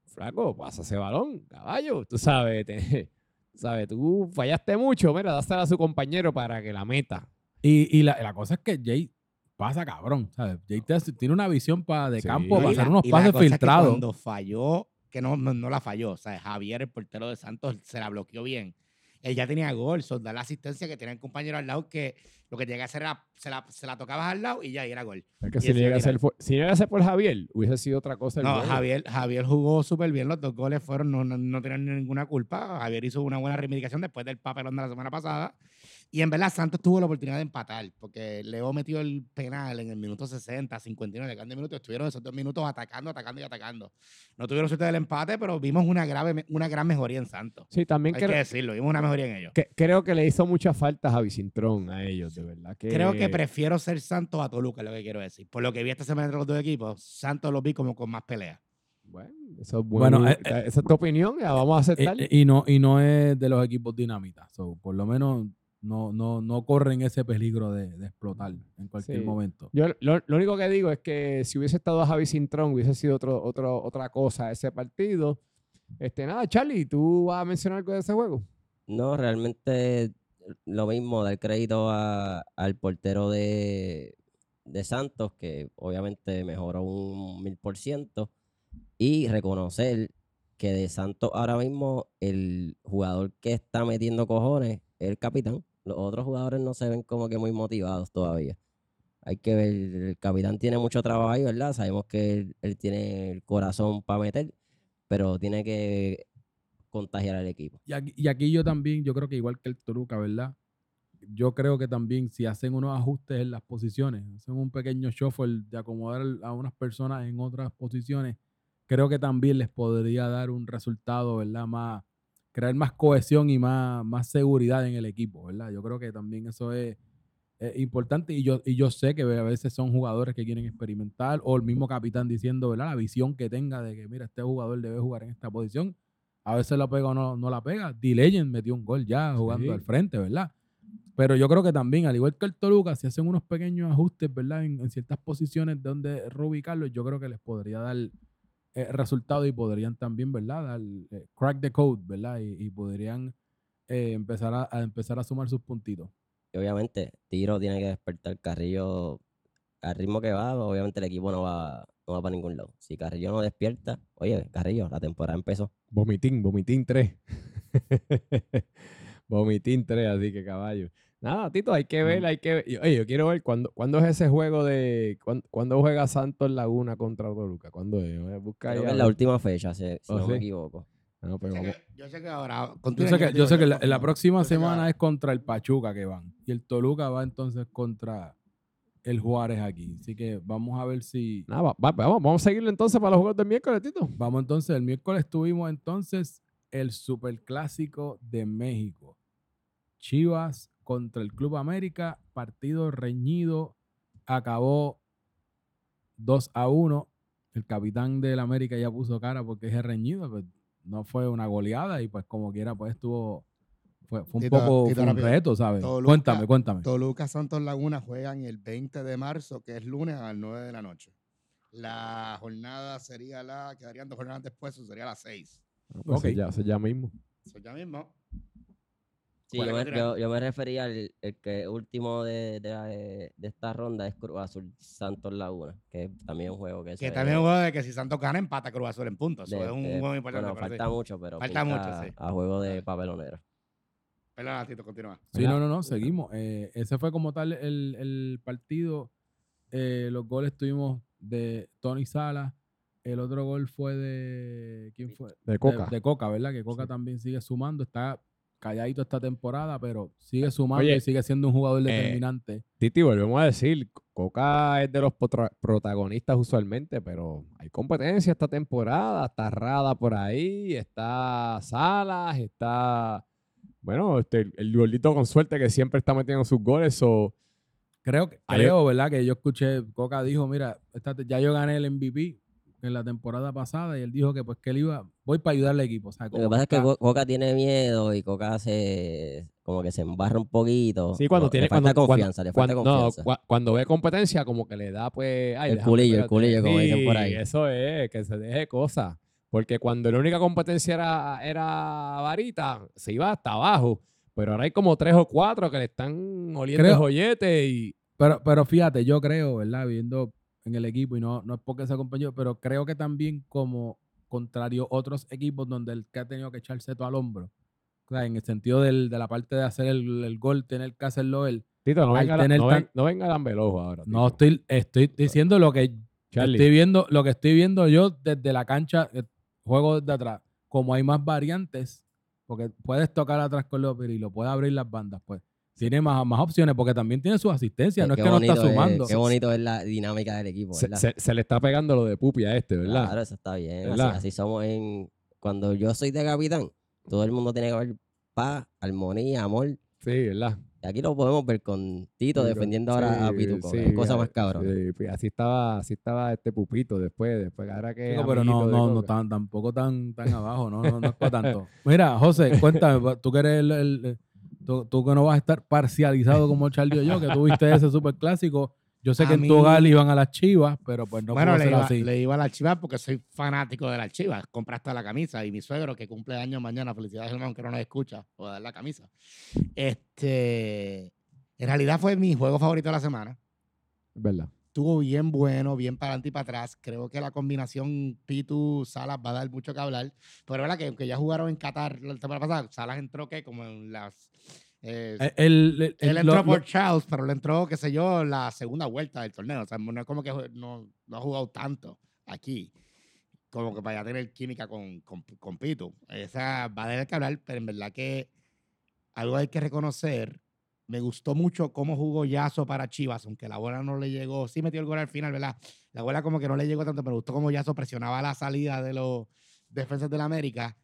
flaco, pasa ese balón, caballo. Tú sabes, te- sabes, tú fallaste mucho. Mira, dásela a su compañero para que la meta. Y, y la, la cosa es que Jay pasa cabrón. ¿sabes? Jay tiene una visión pa- de Sí. campo No, para hacer unos y la pases cosa es que filtrados. cuando falló, que no, no, no la falló, o sea, Javier, el portero de Santos, se la bloqueó bien. Él ya tenía gol, da la asistencia que tenía el compañero al lado que lo que tenía que hacer era, se la, se la tocabas al lado y ya y era gol. Es que si llega, a ser, si llega a ser por Javier, hubiese sido otra cosa. el No. Javier, Javier jugó súper bien, los dos goles fueron, no, no, no tenían ninguna culpa. Javier hizo una buena reivindicación después del papelón de la semana pasada. Y en verdad Santos tuvo la oportunidad de empatar, porque Leo metió el penal en el minuto 60, 59, de minutos. Estuvieron esos dos minutos atacando, atacando y atacando. No tuvieron suerte del empate, pero vimos una, grave, una gran mejoría en Santos. Sí, también Hay creo, que decirlo, vimos una mejoría en ellos. que, creo que le hizo mucha falta a Javi Cintrón a ellos, de verdad. Que, Creo que prefiero ser Santos a Toluca, es lo que quiero decir. Por lo que vi esta semana entre los dos equipos, Santos los vi como con más pelea. Bueno, eso es bueno. Bueno, eh, esa es tu opinión, la vamos a aceptar. Eh, eh, y, no, y no es de los equipos dinamita. So, por lo menos no, no, no corren ese peligro de, de explotar en cualquier Sí. momento. Yo lo, lo único que digo es que si hubiese estado Javi Cintrón, hubiese sido otro, otro, otra cosa ese partido. Este, nada, Charlie, ¿tú vas a mencionar algo de ese juego? No, realmente lo mismo, dar crédito a- al portero de, de Santos, que obviamente mejoró un mil por ciento, y reconocer que de Santos ahora mismo el jugador que está metiendo cojones es el capitán, Los otros jugadores no se ven como que muy motivados todavía. Hay que ver, el capitán tiene mucho trabajo ¿verdad? Sabemos que él, él tiene el corazón para meter, pero tiene que contagiar al equipo. Y aquí, y aquí yo también, yo creo que igual que el Toluca, ¿verdad? Yo creo que también si hacen unos ajustes en las posiciones, hacen un pequeño shuffle de acomodar a unas personas en otras posiciones, creo que también les podría dar un resultado, ¿verdad? Más, crear más cohesión y más, más seguridad en el equipo, ¿verdad? Yo creo que también eso es, es importante y yo, y yo sé que a veces son jugadores que quieren experimentar o el mismo capitán diciendo, ¿verdad? La visión que tenga de que, mira, este jugador debe jugar en esta posición. A veces la pega o no, no la pega. D-Legend metió un gol ya jugando Sí. al frente, ¿verdad? Pero yo creo que también, al igual que el Toluca, si hacen unos pequeños ajustes, ¿verdad? En, en ciertas posiciones donde reubicarlos, yo creo que les podría dar eh, resultados y podrían también, ¿verdad? Dar, eh, crack the code, ¿verdad? Y, y podrían eh, empezar, a, a empezar a sumar sus puntitos. Y obviamente, Tiro tiene que despertar. Carrillo, al ritmo que va, obviamente el equipo no va, no va para ningún lado. Si Carrillo no despierta, oye, Carrillo, la temporada empezó. Vomitín, vomitín 3. vomitín 3, así que caballo. Nada, Tito, hay que ver, hay que ver. Y, Oye, yo quiero ver cuándo, cuándo es ese juego de. cuándo, cuándo juega Santos Laguna contra Toluca. ¿Cuándo es? Eh, Busca Creo que es la última fecha, si, si ¿Oh, no me equivoco. No, pero Yo sé que- Yo sé que ahora. Yo sé que, yo sé que la, próxima Yo que semana es contra el Pachuca que van. Y el Toluca va entonces contra el Juárez aquí. Así que vamos a ver si. nada, va- va- vamos, vamos a seguirlo entonces para los juegos del miércoles, Tito. Vamos entonces, el miércoles tuvimos entonces el Superclásico de México. Chivas contra el Club América, partido reñido, acabó 2 a 1. El capitán del América ya puso cara porque es reñido, pues no fue una goleada y pues como quiera pues estuvo, fue, fue un poco fue un reto, ¿sabes? Toluca- cuéntame, cuéntame. Toluca Santos Laguna juegan el 20 de marzo, que es lunes a las 9 de la noche. La jornada sería la, quedarían dos jornadas después, eso sería las 6. Ah, pues Ok. eso ya, ya mismo. Eso ya mismo. Sí, ¿Cuál yo es me, el yo, yo me refería al el que último de, de, la- de- esta ronda es Cruz Azul Santos Laguna, que es también un juego que Que también un juego de que si Santos gana, empata Cruz Azul en puntos. Eso de- es un de- juego importante. Bueno, sí. falta mucho, pero Falta mucho, sí. a juego de papelonero. Perdona, Tito, continúa. Sí, ¿verdad? no, no, no, seguimos. Eh, ese fue como tal el, el partido. Eh, los goles tuvimos de Tony Sala. El otro gol fue de. ¿Quién fue? De Coca. De, de Coca, ¿verdad? Que Coca Sí. también sigue sumando. Está calladito esta temporada, pero sigue sumando Oye, y sigue siendo un jugador eh, determinante. Titi, volvemos a decir, Coca es de los protagonistas usualmente, pero hay competencia esta temporada. Está Rada por ahí, está Salas, está, bueno, este, el, el gordito con suerte que siempre está metiendo sus goles. o creo, creo, ¿verdad? Que yo escuché, Coca dijo, mira, esta ya yo gané el MVP en la temporada pasada y él dijo que pues que él iba, voy para ayudar al equipo. O sea, Lo que pasa es que Coca tiene miedo y Coca se como que se embarra un poquito. Sí, cuando No, tiene le falta cuando, confianza, le falta cuando, no, confianza. cua- cuando ve competencia, como que le da pues. ay, El culillo, el culillo, como dicen por Sí, ahí. Eso es, que se deje cosas. Porque cuando la única competencia era, era varita, se iba hasta abajo. Pero ahora hay como tres o cuatro que le están oliendo Creo- el joyete y. Pero, pero fíjate, yo creo, ¿verdad? Viendo en el equipo, y no, no es porque sea compañero, pero creo que también como contrario otros equipos donde el que ha tenido que echarse todo al hombro, o sea, en el sentido del- de la parte de hacer el, el gol, tener que hacerlo él. Tito, no venga, la- no, tan- ven- no venga ahora. No estoy, estoy diciendo lo que Charlie, estoy viendo, lo que estoy viendo yo desde la cancha, eh, juego desde atrás. Como hay más variantes, porque puedes tocar atrás con los y lo puedes abrir las bandas, pues tiene más, más opciones, porque también tiene sus asistencias, no es que no está es- sumando. qué bonito es la dinámica del equipo, se, ¿verdad? se- se le está pegando lo de pupi a este, ¿verdad? Claro, eso está bien. Así, somos en... Cuando yo soy de capitán, todo el mundo tiene que haber paz, armonía, amor. Sí, ¿verdad? Y aquí lo podemos ver con Tito Sí, defendiendo sí, ahora a Pituco. sí, es cosa más cabrón. sí, pues así estaba, así estaba este pupito después, después ahora que. Chico, pero no, no, no tan, tampoco tan, tan abajo, no, no, no es para tanto. Mira, José, cuéntame, tú que eres el, el- el- tú, tú que no vas a estar parcializado como Charlie o yo, que tuviste ese super clásico. Yo sé A que en tu hogar iban a las chivas, pero pues no bueno, pudo le ser iba, así. le iba a la Chivas porque soy fanático de la Chivas. Compraste la camisa y mi suegro, que cumple años mañana, felicidades hermano, que no nos escucha, o dar la camisa. Este, en realidad fue mi juego favorito de la semana. Es verdad. Estuvo bien bueno, bien para adelante y para atrás. Creo que la combinación Pitu Salas va a dar mucho que hablar. Pero es verdad que aunque ya jugaron en Qatar la temporada pasada, Salas entró que como en las Eh, Eh, El, el- él el- entró lo- por Charles, pero le entró, qué sé yo, la segunda vuelta del torneo. O sea, no es como que no, no ha jugado tanto aquí. Como que para ya tener química con, con, con Pitu. Esa va a tener que hablar, pero en verdad que algo hay que reconocer. Me gustó mucho cómo jugó Yaso para Chivas, aunque la bola no le llegó. Sí metió el gol al final, ¿verdad? La bola como que no le llegó tanto, pero me gustó cómo Yaso presionaba la salida de los defensas del América.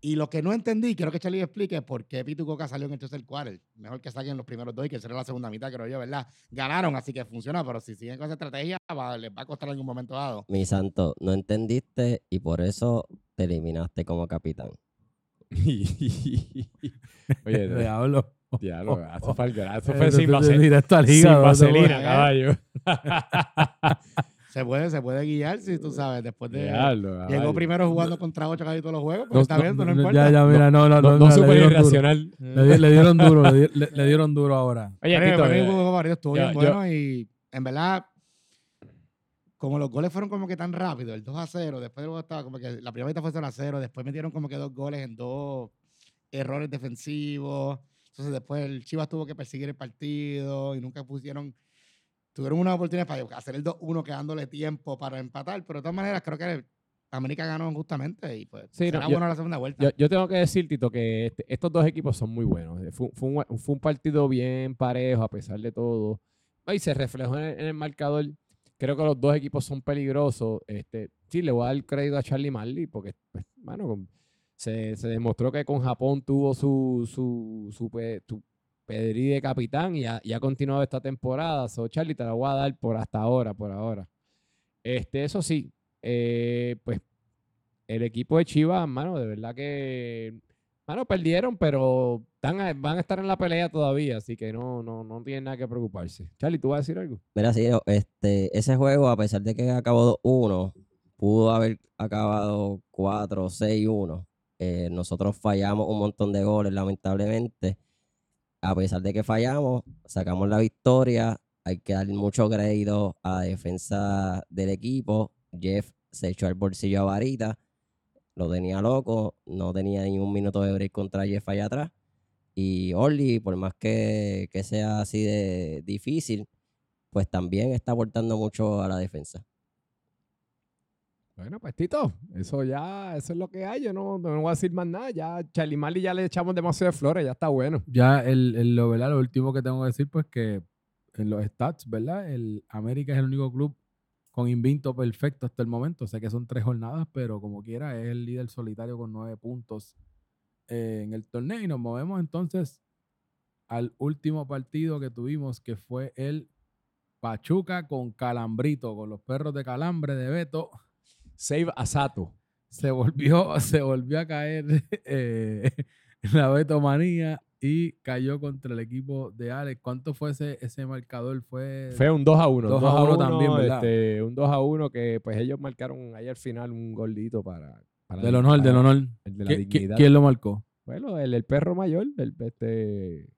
Y lo que no entendí, quiero que Charlie explique por qué Pitu Coca salió en el tercer quarter. Mejor que saquen los primeros dos y que será la segunda mitad, creo yo, ¿verdad? Ganaron, así que funciona, pero si siguen con esa estrategia, va- les va a costar en algún momento dado. Mi santo, no entendiste y por eso te eliminaste como capitán. Oye, Diablo. diablo, eso fue, eso fue sin, tú- vase- directo al sin hígado, vaselina, voy- caballo. Se puede, se puede guiar, si tú sabes, después de... Diablo, Llegó caballo. primero jugando contra ocho casi todos los juegos, pero No, está no, bien, no no, importa. Ya, ya, mira, no, no, No, no, súper irracional. Le, di- le dieron duro, le, di- le- le dieron duro ahora. Oye, Tito, eh, el juego favorito estuvo yo- bien yo- bueno y en verdad, como los goles fueron como que tan rápido, el 2 a 0, después luego estaba como que la primera mitad fue 0 a 0, después metieron como que dos goles en dos errores defensivos. Entonces después el Chivas tuvo que perseguir el partido y nunca pusieron, tuvieron una oportunidad para hacer el 2-1 quedándole tiempo para empatar, pero de todas maneras creo que América ganó justamente y pues Sí, no, será yo- bueno la segunda vuelta. Yo, yo tengo que decir, Tito, que este- estos dos equipos son muy buenos. Eh, Fue, fue un, fue un partido bien parejo a pesar de todo. No, Y se reflejó en el, en el marcador. Creo que los dos equipos son peligrosos. Este, sí, le voy a dar crédito a Charlie Marley porque, pues, mano, con- se, se demostró que con Japón tuvo su, su, su, pe- su pedrí de capitán y ha, ha continuado esta temporada. So, Charlie, te la voy a dar por hasta ahora, por ahora. Este, eso sí, eh, pues el equipo de Chivas, mano, de verdad que, mano, perdieron, pero están van a estar en la pelea todavía, así que no, no, no tienen nada que preocuparse. Charlie, ¿tú vas a decir algo? Mira, este, ese juego, a pesar de que acabó 2-1, pudo haber acabado 4 6-1. Eh, nosotros fallamos un montón de goles, lamentablemente. A pesar de que fallamos, sacamos la victoria. Hay que dar mucho crédito a la defensa del equipo. Jeff se echó al bolsillo a Varita. Lo tenía loco. No tenía ni un minuto de break contra Jeff allá atrás. Y Orly, por más que, que sea así de difícil, pues también está aportando mucho a la defensa. Bueno, pues Tito, eso ya, eso es lo que hay, yo no, no voy a decir más nada, ya Charlie Marley ya le echamos demasiado de flores, ya está bueno. Ya el, el- lo, ¿verdad? lo último que tengo que decir, pues que en los stats, ¿verdad? El América es el único club con invicto perfecto hasta el momento. Sé que son tres jornadas, pero como quiera, es el líder solitario con nueve puntos eh, en el torneo. Y nos movemos entonces al último partido que tuvimos, que fue el Pachuca con Calambrito, con los perros de Calambre de Beto. Save a Sato. Se volvió, se volvió a caer eh, la Betomanía y cayó contra el equipo de Alex. ¿Cuánto fue ese, ese marcador? Fue, Fue un 2 a 1. 2 a 1 también, ¿verdad? Este, un 2 a 1 que pues ellos marcaron ahí al final un gordito para, para del honor, del para- honor. el de la ¿Qui- qui- dignidad. ¿Quién lo marcó? Bueno, el, el perro mayor, el, este,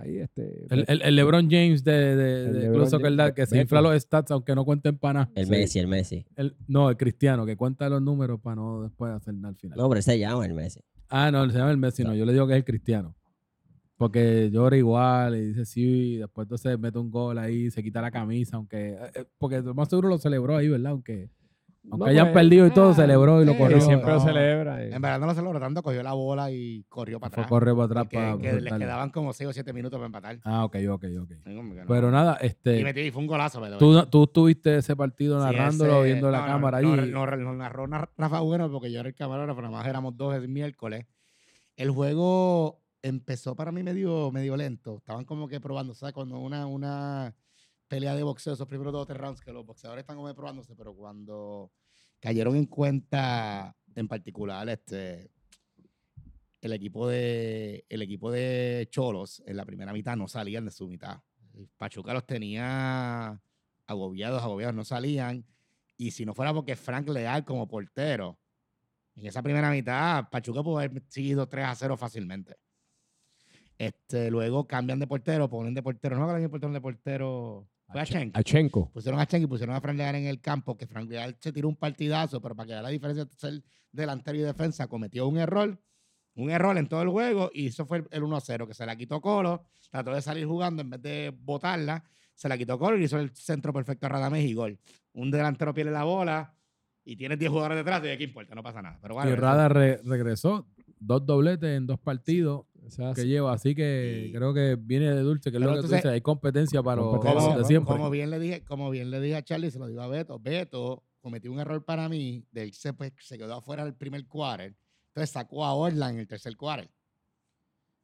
ahí este. El, el- el LeBron James de, de, Club Soccer Dad, que se infla los stats aunque no cuenten para nada. El Sí. Messi, el Messi. El- no, el cristiano, que cuenta los números para no después hacer nada al final. No, pero se llama el Messi. Ah, no, se llama el Messi, no. Yo le digo que es el cristiano. Porque llora igual y dice sí, y después entonces mete un gol ahí, se quita la camisa, aunque. eh, eh, porque lo más seguro lo celebró ahí, ¿verdad? Aunque, aunque No, hayan pues, perdido y todo, ah, celebró y lo corrió. que siempre lo celebra. eh. En verdad no lo celebró tanto, cogió la bola y corrió para Fue atrás. correr para atrás para. que les quedaban como 6 o 7 minutos para empatar. Ah, ok, ok, ok. No. Pero nada, y, este. metió, y fue un golazo. way. Tú, tú estuviste ese partido Sí, narrándolo, ese- viendo la no, no, cámara no, allí. No, no, no, narró Nar- Rafa Bueno porque yo era el camarógrafo, nada más éramos dos el miércoles. El juego empezó para mí medio, medio lento. Estaban como que probando, ¿sabes? Cuando una, una pelea de boxeo, esos primeros dos o que los boxeadores están como probándose, pero cuando cayeron en cuenta, en particular, este el equipo de el equipo de Cholos en la primera mitad no salían de su mitad. Pachuca los tenía agobiados, agobiados, no salían. Y si no fuera porque Frank Leal como portero, en esa primera mitad, Pachuca pudo haber seguido 3 a 0 fácilmente. Este, luego cambian de portero, ponen de portero, no cambian de portero, de portero. Fue a Schenk. A Chenko. Pusieron a Chen y pusieron a Frank Leal en el campo, que Frank Leal se tiró un partidazo, pero para que vea la diferencia de ser delantero y defensa, cometió un error Un error en todo el juego y eso fue el- el 1-0, que se la quitó Colo, trató de salir jugando en vez de botarla, se la quitó Colo y hizo el centro perfecto a Radamés y gol. Un delantero pierde la bola y tienes 10 jugadores detrás, y ¿qué importa? No pasa nada. Pero bueno, Y Rada re- regresó, dos dobletes en dos partidos O sea, que lleva, así que Y- creo que viene de dulce, que es Pero lo que tú entonces- dices, hay competencia para los de siempre. como bien le dije, como bien le dije a Charlie, se lo digo a Beto, Beto cometió un error para mí, de él se, pues, se quedó afuera del primer quarter, entonces sacó a Orlan en el tercer quarter,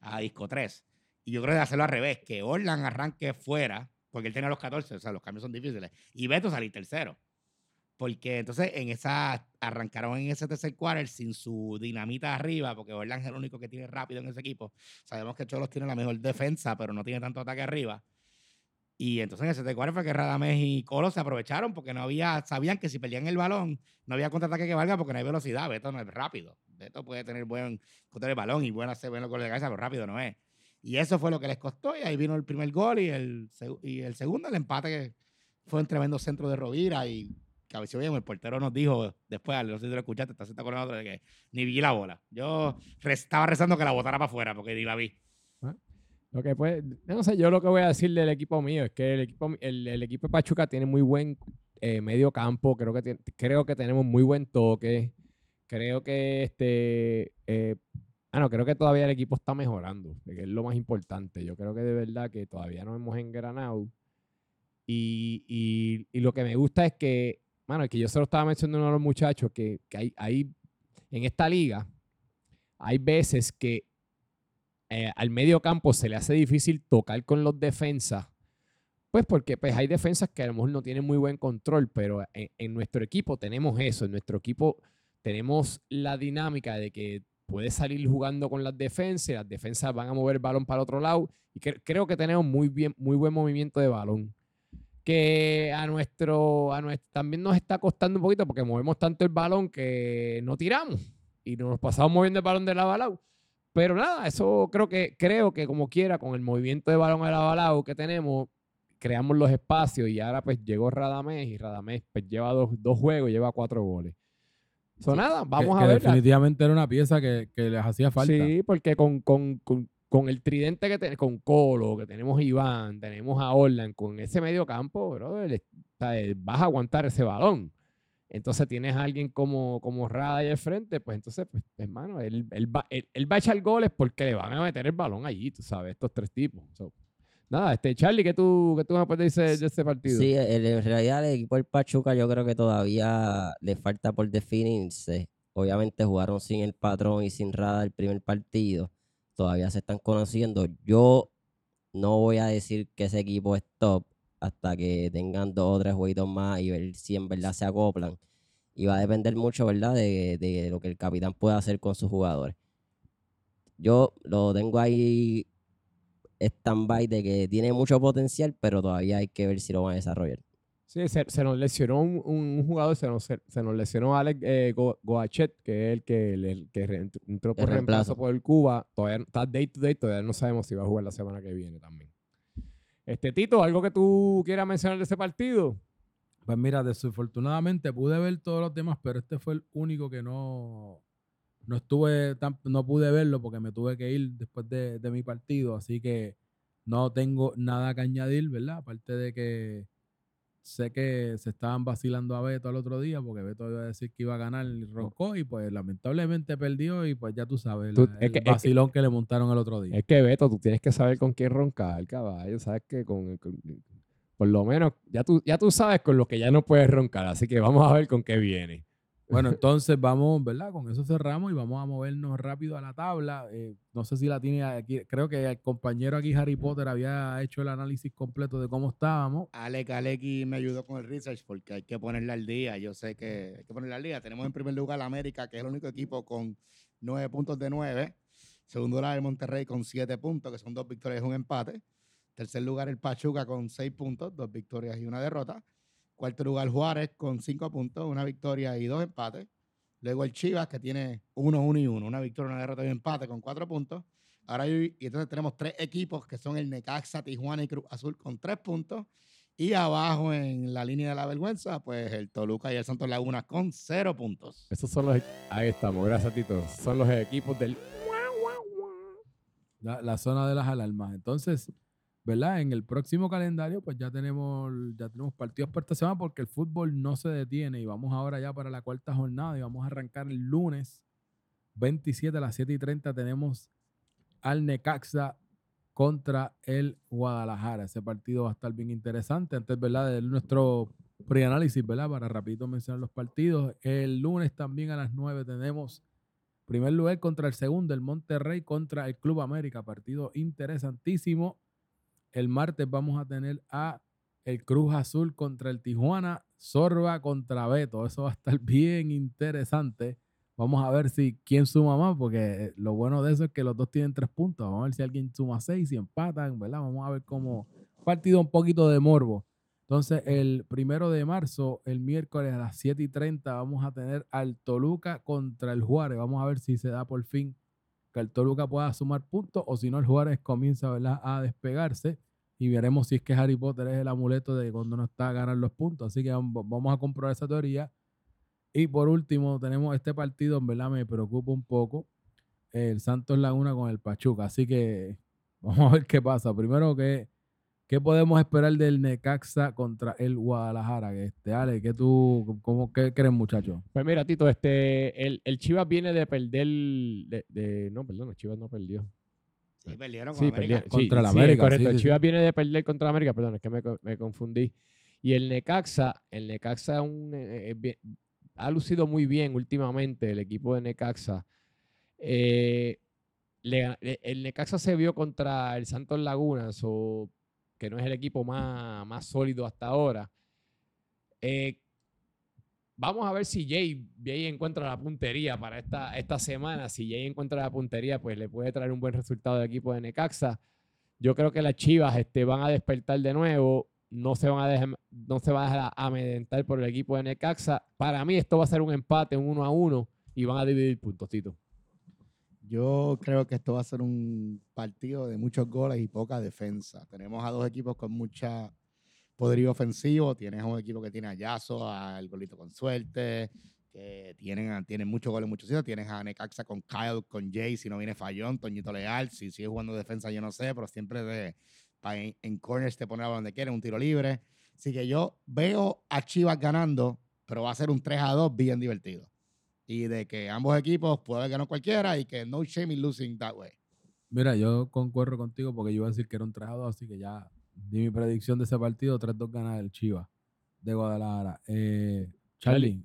a disco 3. Y yo creo que hacerlo al revés, que Orlan arranque fuera, porque él tenía los 14, o sea, los cambios son difíciles, y Beto salir tercero. Porque entonces en esa arrancaron en ese tercer quarter sin su dinamita arriba, porque Orlan es el único que tiene rápido en ese equipo. Sabemos que Cholos tiene la mejor defensa, pero no tiene tanto ataque arriba. Y entonces en ese tercer quarter fue que Radamés y Colo se aprovecharon porque no había, sabían que si perdían el balón, no había contraataque que valga porque no hay velocidad. Beto no es rápido. Beto puede tener buen control del balón y bueno hacer buenos goles de cabeza, pero rápido no es. Y eso fue lo que les costó. Y ahí vino el primer gol y el, y el segundo, el empate que fue un tremendo centro de Rovira y cabeció bien. El portero nos dijo después, no sé si lo escuchaste, estás acordando de que ni vi la bola. Yo estaba rezando que la botara para afuera porque ni la vi. Lo que pues, no sé, yo lo que voy a decir del equipo mío es que el equipo, el, equipo de Pachuca tiene muy buen eh, medio campo, creo que, creo que tenemos muy buen toque, creo que este, eh, ah creo que todavía el equipo está mejorando, que es lo más importante, yo creo que de verdad que todavía no hemos engranado y, y lo que me gusta es que, mano, que yo se lo estaba mencionando a los muchachos, que, que hay, hay, en esta liga, hay veces que eh, al medio campo se le hace difícil tocar con los defensas, pues porque pues, hay defensas que a lo mejor no tienen muy buen control, pero en, nuestro equipo tenemos eso, en nuestro equipo tenemos la dinámica de que puedes salir jugando con las defensas, las defensas van a mover el balón para otro lado, y cre- creo que tenemos muy, bien, muy buen movimiento de balón. Que a nuestro, a nuestro también nos está costando un poquito porque movemos tanto el balón que no tiramos y nos pasamos moviendo el balón de lado a lado. Pero nada, eso creo que, creo que como quiera, con el movimiento de balón de lado a lado que tenemos, creamos los espacios y ahora pues llegó Radamés y Radamés pues lleva dos, dos juegos lleva cuatro goles. So, nada, vamos que a ver. definitivamente era una pieza que, que les hacía falta. Sí, porque con, con, con, con el tridente que tenemos, con Colo, que tenemos a Iván, tenemos a Orlan, con ese medio campo, brother, es- o sea, eh, vas a aguantar ese balón. Entonces tienes a alguien como, como Rada ahí al frente, pues entonces, pues, hermano, él, él, va, él, va a echar goles porque le van a meter el balón allí, tú sabes, estos tres tipos. So, nada, este Charlie, ¿qué tú, qué tú me puedes decir de este partido? Sí, en realidad el equipo del Pachuca yo creo que todavía le falta por definirse. Obviamente jugaron sin el patrón y sin Rada el primer partido. Todavía se están conociendo. Yo no voy a decir que ese equipo es top hasta que tengan dos o tres jueguitos más y ver si en verdad se acoplan. Y va a depender mucho, ¿verdad?, de, de lo que el capitán pueda hacer con sus jugadores. Yo lo tengo ahí stand-by de que tiene mucho potencial, pero todavía hay que ver si lo van a desarrollar. Sí, se, se nos lesionó un, un- un jugador, se nos, se, se nos lesionó Alex eh, Go- Goachet, que es el que, el, el que entró por reemplazo reemplazo. por el Cuba. Todavía no- está day to day, todavía no sabemos si va a jugar la semana que viene también. Este Tito, ¿algo que tú quieras mencionar de ese partido? Pues mira, desafortunadamente pude ver todos los demás, pero este fue el único que no, no estuve tan, no pude verlo porque me tuve que ir después de, de mi partido, así que no tengo nada que añadir, ¿verdad? Aparte de que sé que se estaban vacilando a Beto al otro día porque Beto iba a decir que iba a ganar y roncó y pues lamentablemente perdió y pues ya tú sabes, Tú- el que- es que- vacilón que le montaron el otro día. Es que Beto, tú tienes que saber con quién roncar, caballo. Sabes que con, con- por lo menos ya tú, ya tú sabes con lo que ya no puedes roncar, así que vamos a ver con qué viene. Bueno, entonces vamos, ¿verdad? Con eso cerramos y vamos a movernos rápido a la tabla. Eh, no sé si la tiene aquí. Creo que el compañero aquí, Harry Potter, había hecho el análisis completo de cómo estábamos. Alec, Alec me ayudó con el research porque hay que ponerla al día. Yo sé que hay que ponerla al día. Tenemos en primer lugar la América, que es el único equipo con nueve puntos de nueve. Segundo lugar el Monterrey con siete puntos, que son dos victorias y un empate. Tercer lugar el Pachuca con seis puntos, dos victorias y una derrota. Cuarto lugar Juárez con cinco puntos, una victoria y dos empates. Luego el Chivas, que tiene uno, uno y uno, una victoria, una derrota y un empate con cuatro puntos. Ahora y entonces tenemos tres equipos que son el Necaxa, Tijuana y Cruz Azul con tres puntos. Y abajo en la línea de la vergüenza, pues el Toluca y el Santos Laguna con cero puntos. Esos son los. e- Ahí estamos, gracias Tito. Son los equipos del. La, la zona de las alarmas. Entonces, ¿verdad? En el próximo calendario, pues ya tenemos, ya tenemos partidos para esta semana porque el fútbol no se detiene y vamos ahora ya para la cuarta jornada y vamos a arrancar el lunes 27 a las 7 y 30 tenemos al Necaxa contra el Guadalajara. Ese partido va a estar bien interesante. Antes, ¿verdad? De nuestro preanálisis, ¿verdad? Para rapidito mencionar los partidos. El lunes también a las 9 tenemos primer lugar contra el segundo, el Monterrey contra el Club América. Partido interesantísimo. El martes vamos a tener a el Cruz Azul contra el Tijuana, Sorba contra Beto. Eso va a estar bien interesante. Vamos a ver si quién suma más, porque eh, lo bueno de eso es que los dos tienen tres puntos. Vamos a ver si alguien suma seis y empatan, ¿verdad? Vamos a ver cómo. Partido un poquito de morbo. Entonces, el primero de marzo, el miércoles a las 7 y 30, vamos a tener al Toluca contra el Juárez. Vamos a ver si se da por fin que el Toluca pueda sumar puntos o si no, el Juárez comienza a despegarse y veremos si es que Harry Potter es el amuleto de cuando no está a ganar los puntos. Así que vam- vamos a comprobar esa teoría. Y por último, tenemos este partido, en verdad me preocupa un poco, el Santos Laguna con el Pachuca. Así que vamos a ver qué pasa. Primero, ¿qué, qué podemos esperar del Necaxa contra el Guadalajara? Este, Ale, ¿qué tú, cómo, qué crees, muchachos? Pues mira, Tito, este, el, el Chivas viene de perder. De, de- no, perdón, el Chivas no perdió. Sí, perdieron con Sí, América. perdió- Contra sí, la América, correcto. sí, el Chivas viene de perder contra la América, perdón, es que me, me confundí. Y el Necaxa, el Necaxa un, eh, bien- ha lucido muy bien últimamente el equipo de Necaxa. Eh, le eh, el Necaxa se vio contra el Santos Laguna, so, que no es el equipo más, más sólido hasta ahora. Eh, Vamos a ver si Jay, Jay encuentra la puntería para esta, esta semana. Si Jay encuentra la puntería, pues le puede traer un buen resultado al equipo de Necaxa. Yo creo que las Chivas este, van a despertar de nuevo. No se van a dejar, no se van a dejar amedrentar por el equipo de Necaxa. Para mí esto va a ser un empate, un uno a uno, y van a dividir puntos, Tito. Yo creo que esto va a ser un partido de muchos goles y poca defensa. Tenemos a dos equipos con mucha poderío ofensivo. Tienes a un equipo que tiene a Yaso, al golito con suerte, que tienen, tienen muchos goles, muchos sitios. Tienes a Necaxa con Kyle, con Jay, si no viene Fallón, Toñito Leal. Si sigue jugando defensa, yo no sé, pero siempre de, en, corners te pone a donde quiere, un tiro libre. Así que yo veo a Chivas ganando, pero va a ser un 3 a 2 bien divertido y de que ambos equipos pueden ganar cualquiera y que no shame in losing that way. Mira, yo concuerdo contigo porque yo iba a decir que era un 3 a 2, así que ya di mi predicción de ese partido, 3-2 gana el Chivas de Guadalajara. Eh, Charlie,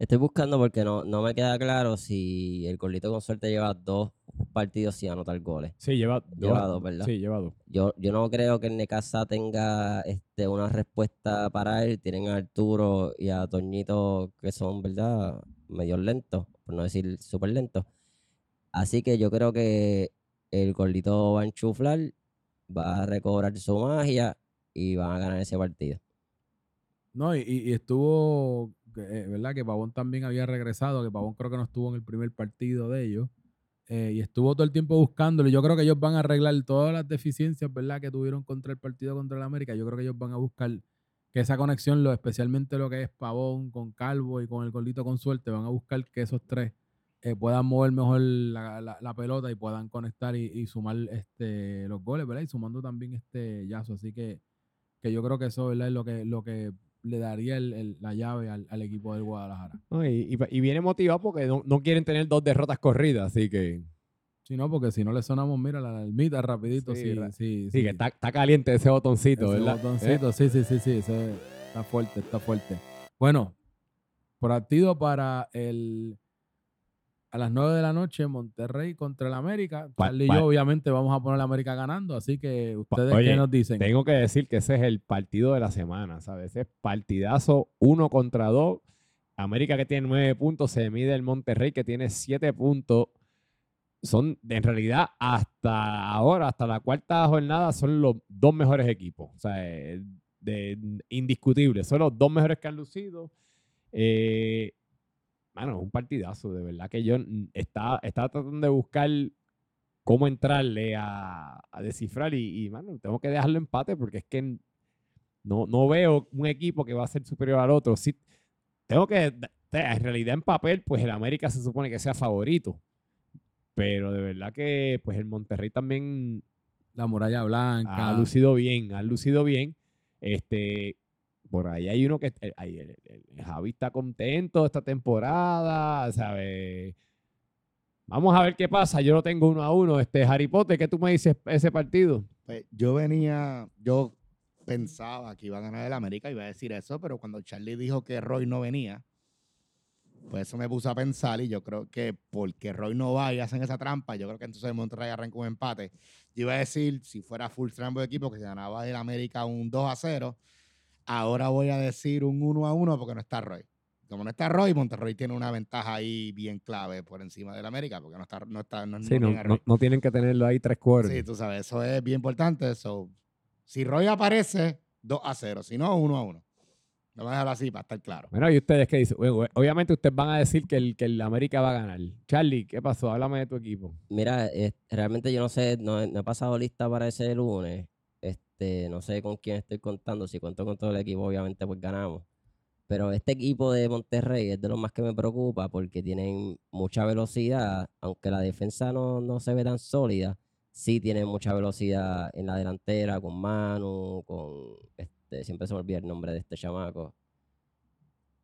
Estoy buscando porque no, no me queda claro si el Corlito con suerte lleva dos partidos sin anotar goles. Sí, lleva, Lleva dos, ¿verdad? Sí, lleva dos. Yo, yo no creo que el Necaxa tenga este, una respuesta para él. Tienen a Arturo y a Toñito que son, ¿verdad? Medio lentos, por no decir súper lentos. Así que yo creo que el Corlito va a enchuflar, va a recobrar su magia y van a ganar ese partido. no, y, estuvo, eh, ¿verdad? Que Pavón también había regresado, que Pavón creo que no estuvo en el primer partido de ellos. eh, y estuvo todo el tiempo buscándolo. Yo creo que ellos van a arreglar todas las deficiencias, ¿verdad? Que tuvieron contra el partido contra el América. Yo creo que ellos van a buscar que esa conexión, especialmente lo que es Pavón con Calvo y con el Golito con suerte, van a buscar que esos tres eh, puedan mover mejor la, la- pelota y puedan conectar y, sumar este, los goles, ¿verdad? Y sumando también este Yazo. Así que, que yo creo que eso, ¿verdad? Es lo que, lo que le daría el- la llave al, al equipo del Guadalajara. Y, y- y viene motivado porque no, no quieren tener dos derrotas corridas, así que Si no, porque si no le sonamos, mira, la almita rapidito. Sí, Sí, ra- sí, sí, que está, está caliente ese botoncito, Ese ¿verdad? botoncito, sí, sí, sí, sí, ese está fuerte, está fuerte. Bueno, partido para el a las 9 de la noche, Monterrey contra el América. Charlie y yo, obviamente, vamos a poner la América ganando, así que ustedes oye, qué nos dicen. Tengo que decir que ese es el partido de la semana, ¿sabes? Ese es partidazo uno contra dos. América que tiene nueve puntos, se mide el Monterrey que tiene siete puntos. Son, en realidad, hasta ahora, hasta la cuarta jornada, son los dos mejores equipos. O sea, eh, de, indiscutible. Son los dos mejores que han lucido. Eh, es un partidazo, de verdad que yo mm, estaba, estaba tratando de buscar cómo entrarle a, descifrar y, y, tengo que dejarlo empate porque es que no, no veo un equipo que va a ser superior al otro. Sí, tengo que, en realidad en papel, pues el América se supone que sea favorito. Pero de verdad que pues el Monterrey también La muralla blanca. ha lucido bien, ha lucido bien. Este, por ahí hay uno que el, el- el- el Javi está contento esta temporada, ¿sabes? Vamos a ver qué pasa. Yo lo tengo uno a uno. Este Harry Potter, ¿qué tú me dices ese partido? Pues, yo venía, yo pensaba que iba a ganar el América, iba a decir eso, pero cuando Charlie dijo que Roy no venía, pues eso me puso a pensar y yo creo que porque Roy no va y hacen esa trampa, yo creo que entonces Monterrey arranca un empate. Yo iba a decir, si fuera full trampo de equipo, que se ganaba el América un 2 a 0, ahora voy a decir un 1 a 1 porque no está Roy. Como no está Roy, Monterrey tiene una ventaja ahí bien clave por encima del América, porque no está, no está, no, Sí, no no, no- tienen que tenerlo ahí tres cuartos. Sí, tú sabes, eso es bien importante. So, si Roy aparece, 2 a 0. Si no, 1 a 1. Vamos a dejarlo así para estar claro. Bueno, ¿y ustedes qué dicen? Obviamente ustedes van a decir que el, que el América va a ganar. Charlie, ¿qué pasó? Háblame de tu equipo. Mira, eh, realmente yo no sé, no, he- no he pasado lista para ese lunes. Este, no sé con quién estoy contando. Si cuento con todo el equipo, obviamente pues ganamos. Pero este equipo de Monterrey es de los más que me preocupa porque tienen mucha velocidad, aunque la defensa no, no se ve tan sólida, sí tienen mucha velocidad en la delantera, con Manu, con este, siempre se me olvida el nombre de este chamaco.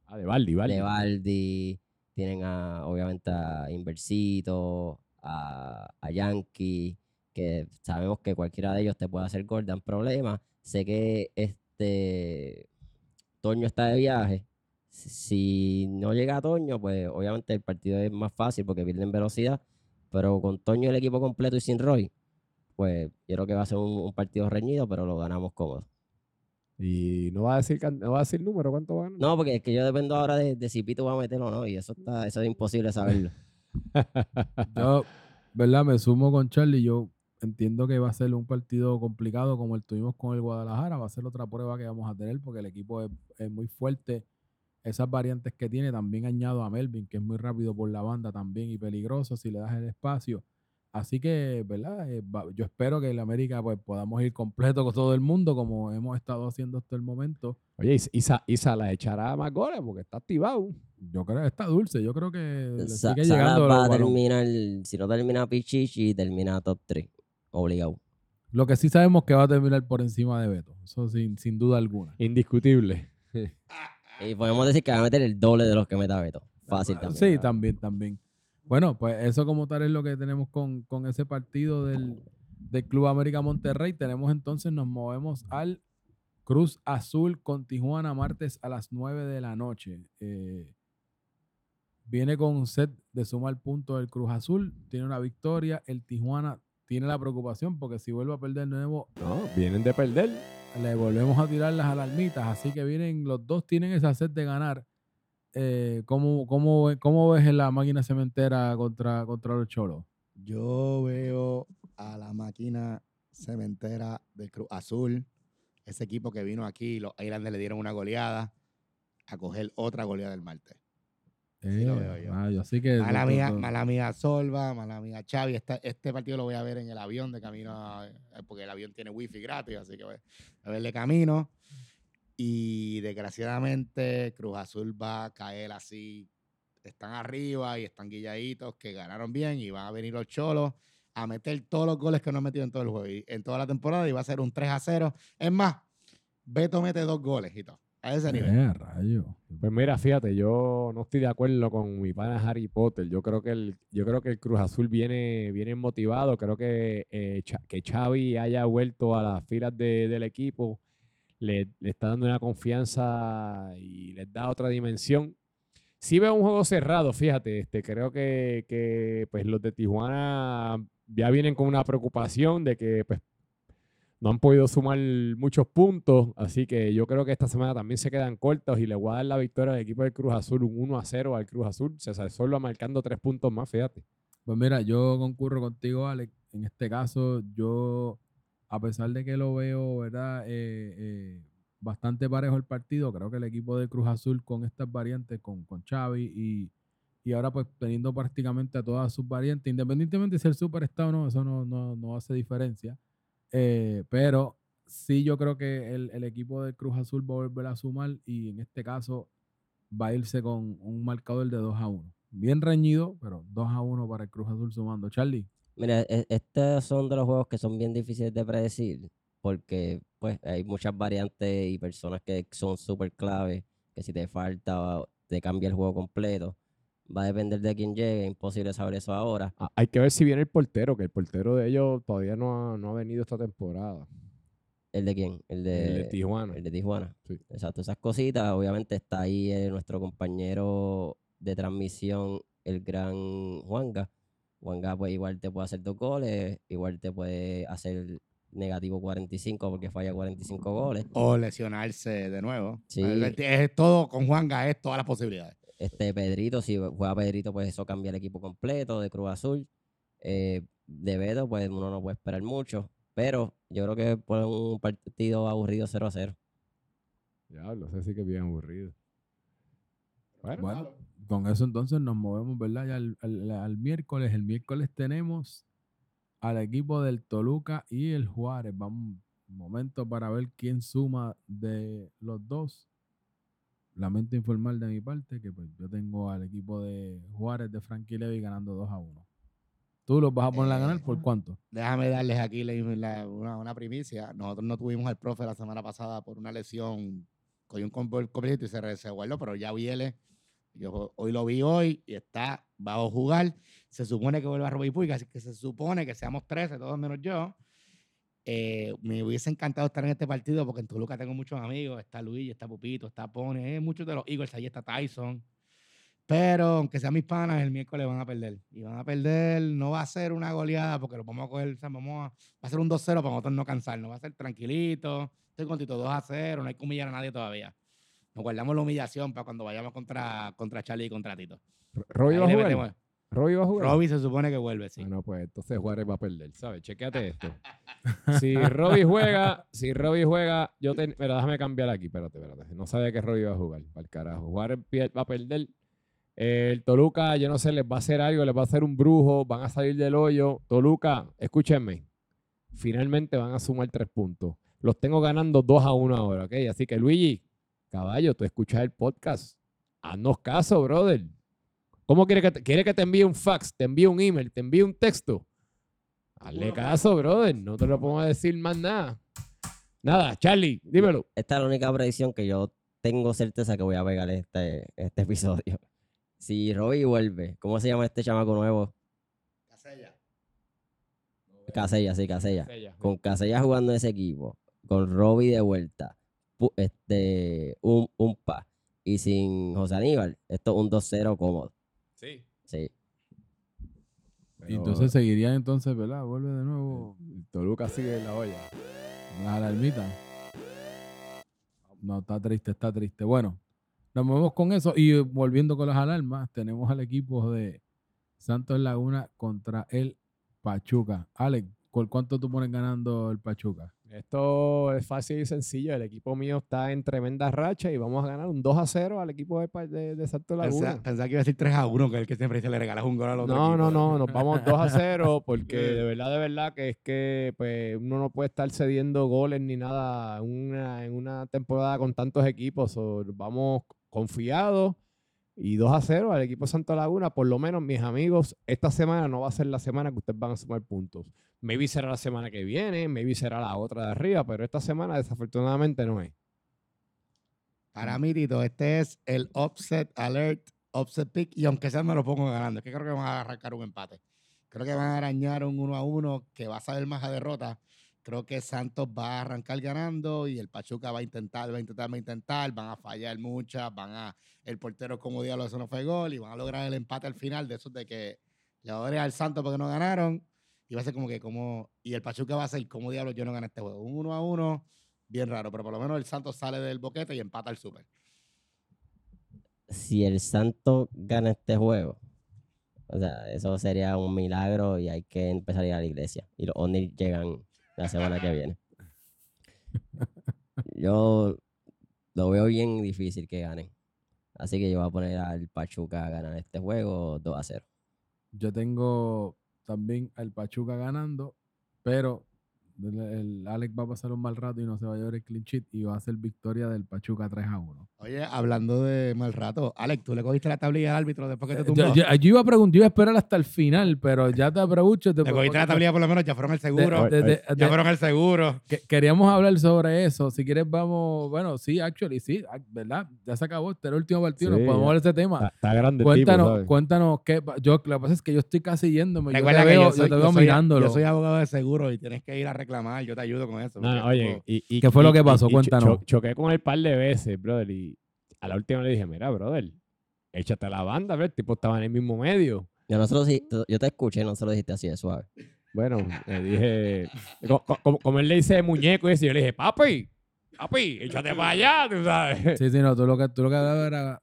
Ah, de Valdi, Valdi. Levaldi, tienen a, obviamente a Inversito, a, a Yankee, que sabemos que cualquiera de ellos te puede hacer gol, dan problemas. Sé que este Toño está de viaje. Si- Si no llega a Toño, pues obviamente el partido es más fácil porque pierden velocidad. Pero con Toño el equipo completo y sin Roy, pues yo creo que va a ser un, un partido reñido, pero lo ganamos cómodo. Y no va a decir, can- no va a decir número, ¿cuánto va a ganar? No, porque es que yo dependo ahora de, de si Pito va a meterlo o no, y eso está, eso es imposible saberlo. Yo, ¿verdad? Me sumo con Charlie. Yo entiendo que va a ser un partido complicado como el tuvimos con el Guadalajara. Va a ser otra prueba que vamos a tener porque el equipo es, es muy fuerte. Esas variantes que tiene, también añado a Melvin, que es muy rápido por la banda también y peligroso si le das el espacio. Así que, ¿verdad? Eh, yo espero que en América pues, podamos ir completo con todo el mundo como hemos estado haciendo hasta el momento. Oye, Isa, Isa, Isa la echará más goles porque está activado. Yo creo que está dulce. Yo creo que le sigue llegando va a terminar, si no termina Pichichi, termina top 3. Obligado. Lo que sí sabemos que va a terminar por encima de Beto. Eso sin, sin duda alguna. Indiscutible. Y podemos decir que va a meter el doble de los que meta Beto. Fácil también. Sí, también, también. Bueno, pues eso como tal es lo que tenemos con, con ese partido del, del Club América Monterrey. Tenemos entonces, nos movemos al Cruz Azul con Tijuana martes a las 9 de la noche. Eh, viene con un set de sumar puntos del Cruz Azul, tiene una victoria. El Tijuana tiene la preocupación porque si vuelve a perder de nuevo, No, vienen de perder. Le volvemos a tirar las alarmitas. Así que vienen, los dos tienen esa sed de ganar. Eh, ¿cómo, cómo, cómo ves en la máquina cementera contra, contra los cholos? Yo veo a la máquina cementera del Cruz Azul, ese equipo que vino aquí, los Islanders le dieron una goleada, a coger otra goleada el martes. Así lo veo yo. rayo, así que Mala mía, mala mía Solva, mala mía Xavi. Este, este partido lo voy a ver en el avión de camino, a- eh, porque el avión tiene wifi gratis, así que voy a verle camino. Y desgraciadamente Cruz Azul va a caer así. Están arriba y están guilladitos que ganaron bien y van a venir los cholos a meter todos los goles que no han metido en todo el juego, y- en toda la temporada y va a ser un 3 a 0. Es más, Beto mete dos goles y todo. A ese nivel. Rayo. Pues mira, fíjate, yo no estoy de acuerdo con mi pana Harry Potter. Yo creo que el, yo creo que el Cruz Azul viene, viene motivado. Creo que, eh, que Xavi haya vuelto a las filas de- del equipo le, le está dando una confianza y les da otra dimensión. Sí veo un juego cerrado, fíjate. Este, creo que, que, pues, los de Tijuana ya vienen con una preocupación de que pues, no han podido sumar muchos puntos, así que yo creo que esta semana también se quedan cortos y le voy a dar la victoria al equipo del Cruz Azul, un 1 a 0 al Cruz Azul, César Solo marcando tres puntos más, fíjate. Pues mira, yo concurro contigo, Alex. En este caso, yo, a pesar de que lo veo, ¿verdad? Eh, eh, bastante parejo el partido, creo que el equipo de Cruz Azul con estas variantes, con, con Xavi y, y ahora pues teniendo prácticamente a todas sus variantes, independientemente si el super está o no, eso no, no, no hace diferencia. Eh, pero sí yo creo que el, el equipo de Cruz Azul va a volver a sumar y en este caso va a irse con un marcador de 2 a 1. bien reñido, pero 2 a 1 para el Cruz Azul sumando. Charlie, Mira, e- estos son de los juegos que son bien difíciles de predecir porque pues hay muchas variantes y personas que son súper clave, que si te falta te cambia el juego completo. Va a depender de quién llegue, imposible saber eso ahora. Ah, Hay que ver si viene el portero, que el portero de ellos todavía no ha, no ha venido esta temporada. ¿El de quién? El de, El de Tijuana. el de Tijuana. Sí. Exacto, esas cositas. Obviamente está ahí eh, nuestro compañero de transmisión, el gran Juanga. Juanga pues igual te puede hacer dos goles, igual te puede hacer negativo 45 porque falla 45 goles. O lesionarse de nuevo. Sí. Es, es todo con Juanga, es todas las posibilidades. Este Pedrito, si juega Pedrito, pues eso cambia el equipo completo de Cruz Azul. Eh, de Beto, pues uno no puede esperar mucho. Pero yo creo que por un partido aburrido 0 a 0. Diablo, ese sí que es bien aburrido. Bueno, bueno, con eso entonces nos movemos, ¿verdad? Ya al, al- al miércoles. El miércoles tenemos al equipo del Toluca y el Juárez. Vamos, un momento para ver quién suma de los dos. Lamento informar de mi parte que pues, yo tengo al equipo de Juárez de Frankie Levy ganando 2 a 1. ¿Tú los vas a poner a ganar por Eh, cuánto? Déjame darles aquí la- una, una primicia. Nosotros no tuvimos al profe la semana pasada por una lesión, cogió un com- completo y se, guardó, pero ya viene. Yo hoy lo vi hoy y está, va a jugar. Se supone que vuelve a Robby Puig, así que se supone que seamos 13, todos menos yo. Eh, me hubiese encantado estar en este partido porque en Toluca tengo muchos amigos. Está Luis, está Pupito, está Pone, eh, muchos de los Eagles, ahí está Tyson. Pero aunque sean mis panas, el miércoles van a perder. Y van a perder, no va a ser una goleada porque lo vamos a coger, vamos a, va a ser un 2-0 para nosotros no cansarnos. Va a ser tranquilito. Estoy contito 2 a 0, no hay que humillar a nadie todavía. Nos guardamos la humillación para cuando vayamos contra, contra Charlie y contra Tito. Va a jugar. Robbie va a jugar. Robbie se supone que vuelve, sí. Ah, no, pues entonces Juárez va a perder, ¿sabes? Chequéate esto. Si Robbie juega, si Robbie juega, yo te, pero déjame cambiar aquí, espérate, espérate. No sabía que Robbie iba a jugar, para el carajo. Juárez va a perder. El Toluca, yo no sé, les va a hacer algo, les va a hacer un brujo, van a salir del hoyo. Toluca, escúchenme. Finalmente van a sumar tres puntos. Los tengo ganando 2 a 1 ahora, ¿ok? Así que Luigi, caballo, tú escuchas el podcast. Haznos caso, brother. ¿Cómo quiere que te, quiere que te envíe un fax, te envíe un email, te envíe un texto? Hazle caso, brother. No te lo podemos decir más nada. Nada, Charlie, dímelo. Esta es la única predicción que yo tengo certeza que voy a pegar este, este episodio. Si Robbie vuelve, ¿cómo se llama este chamaco nuevo? Casella, sí, Casella. Con Casella jugando en ese equipo, con Robbie de vuelta, este, un, un pa. Y sin José Aníbal, esto es un 2-0 cómodo. Sí. Sí. Y entonces seguirían entonces, ¿verdad? Vuelve de nuevo Toluca sigue en la olla. las alarmitas. No, está triste, está triste. Bueno, nos movemos con eso y volviendo con las alarmas, tenemos al equipo de Santos Laguna contra el Pachuca. Alex, ¿por cuánto tú pones ganando el Pachuca? Esto es fácil y sencillo. El equipo mío está en tremenda racha y vamos a ganar un 2 a 0 al equipo de, de, de Santo Laguna. Pensaba, que iba a decir 3 a 1, que es el que siempre se le regalas un gol al otro. No, equipo. no, no, nos vamos 2 a 0 porque de verdad, de verdad que es que pues, uno no puede estar cediendo goles ni nada en una, en una temporada con tantos equipos. So, vamos confiados y 2 a 0 al equipo de Santo Laguna. Por lo menos, mis amigos, esta semana no va a ser la semana que ustedes van a sumar puntos. Maybe será la semana que viene, maybe será la otra de arriba, pero esta semana desafortunadamente no es. Para mí, Tito, este es el offset alert, offset pick, y aunque sea me lo pongo ganando. Es que creo que van a arrancar un empate. Creo que van a arañar un 1 a 1 que va a saber más a derrota. Creo que Santos va a arrancar ganando y el Pachuca va a intentar, va a intentar, va a intentar, van a fallar muchas, van a, el portero como diablo, eso no fue gol, y van a lograr el empate al final de esos de que le adore al Santos porque no ganaron, y va a ser como que como, y el Pachuca va a ser como diablo, yo no gané este juego. Un 1 a 1, bien raro, pero por lo menos el Santos sale del boquete y empata el Super. Si el Santo gana este juego, o sea, eso sería un milagro y hay que empezar a ir a la iglesia. Y los O'Neill llegan la semana que viene. Yo lo veo bien difícil que ganen. Así que yo voy a poner al Pachuca a ganar este juego 2 a 0. Yo tengo también al Pachuca ganando, pero El, el Alex va a pasar un mal rato y no se va a llevar el clean sheet y va a ser victoria del Pachuca 3 a 1. Oye, hablando de mal rato, Alex, tú le cogiste la tablilla al árbitro después que te Yo, tumbó. yo- yo iba a preguntar, yo iba a esperar hasta el final, pero ya te aprovecho. Te le cogiste la tablilla por lo menos, ya fueron al seguro. de- de- de- ya fueron al seguro. que- queríamos hablar sobre eso. Si quieres, vamos. Bueno, sí, actually, sí, ah, ¿verdad? Ya se acabó. Este era el último partido. Sí, nos podemos ya. hablar de ese tema. Está, está grande el Cuéntanos, cuéntanos qué. Yo, lo que pasa es que yo estoy casi yéndome. Yo Recuerda te que veo, yo soy, yo te yo veo soy- mirándolo. yo soy abogado de seguro y tienes que ir a reclamar. Yo te ayudo con eso. No, no, oye, y, y- ¿Qué fue lo que pasó? Cuéntanos. cho- choqué con él par de veces, brother, y a la última le dije, mira, brother, échate la banda, bro, el tipo estaba en el mismo medio. Yo, nosotros, sí- yo te escuché, no se lo dijiste así de suave. Bueno, le dije, co- co- como, como él le dice muñeco y eso, yo le dije, papi, papi, échate para allá, tú sabes. Sí, sí, no, tú lo que, tú lo que hablabas era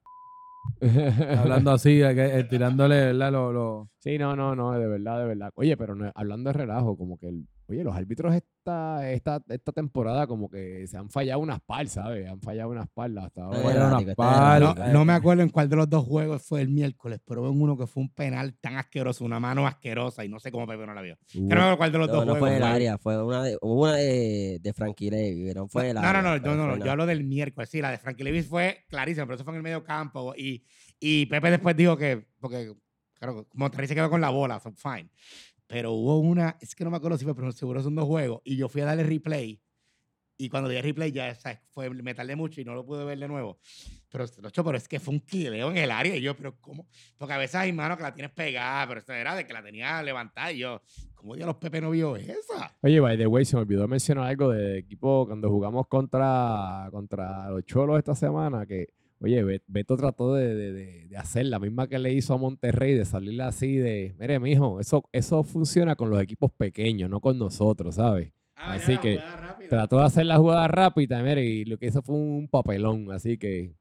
hablando así, eh, tirándole, ¿verdad? Lo, lo- Sí, no, no, no, de verdad, de verdad. Oye, pero no- hablando de relajo, como que, el- oye, los árbitros esta, esta, esta temporada como que se han fallado unas par, ¿sabes? Han fallado unas par hasta ahora. Unas palas. No, no me acuerdo en cuál de los dos juegos fue el miércoles, pero en uno que fue un penal tan asqueroso, una mano asquerosa y no sé cómo Pepe no la vio. Hubo- Que no me acuerdo cuál de los No, dos no juegos fue en el fue. área, fue una de, hubo una de, de Frankie Levy, no fue el No, área. no, no, no, no, fue no, yo hablo del miércoles. Sí, la de Frankie Levis fue clarísima, pero eso fue en el medio campo. Y, y Pepe después dijo que, porque, claro, Monterrey se quedó con la bola, so fine. Pero hubo una, es que no me acuerdo si fue, pero seguro son dos juegos. Y yo fui a darle replay. Y cuando di replay ya ¿sabes? fue, me tardé mucho y no lo pude ver de nuevo. Pero, Locho, pero es que fue un quileo en el área. Y yo, pero ¿cómo? Porque a veces hay manos que la tienes pegada, pero esto era de que la tenía levantada. Y yo, ¿cómo Dios los Pepe no vio esa? Oye, by the way, se me olvidó mencionar algo de equipo cuando jugamos contra, contra los Cholos esta semana, que, oye, Bet- Beto trató de, de- de- hacer la misma que le hizo a Monterrey, de salirle así de, mire, mijo, eso, eso funciona con los equipos pequeños, no con nosotros, ¿sabes? Ah, Así que. Trató de hacer la jugada rápida, mire, y lo que hizo fue un papelón, así que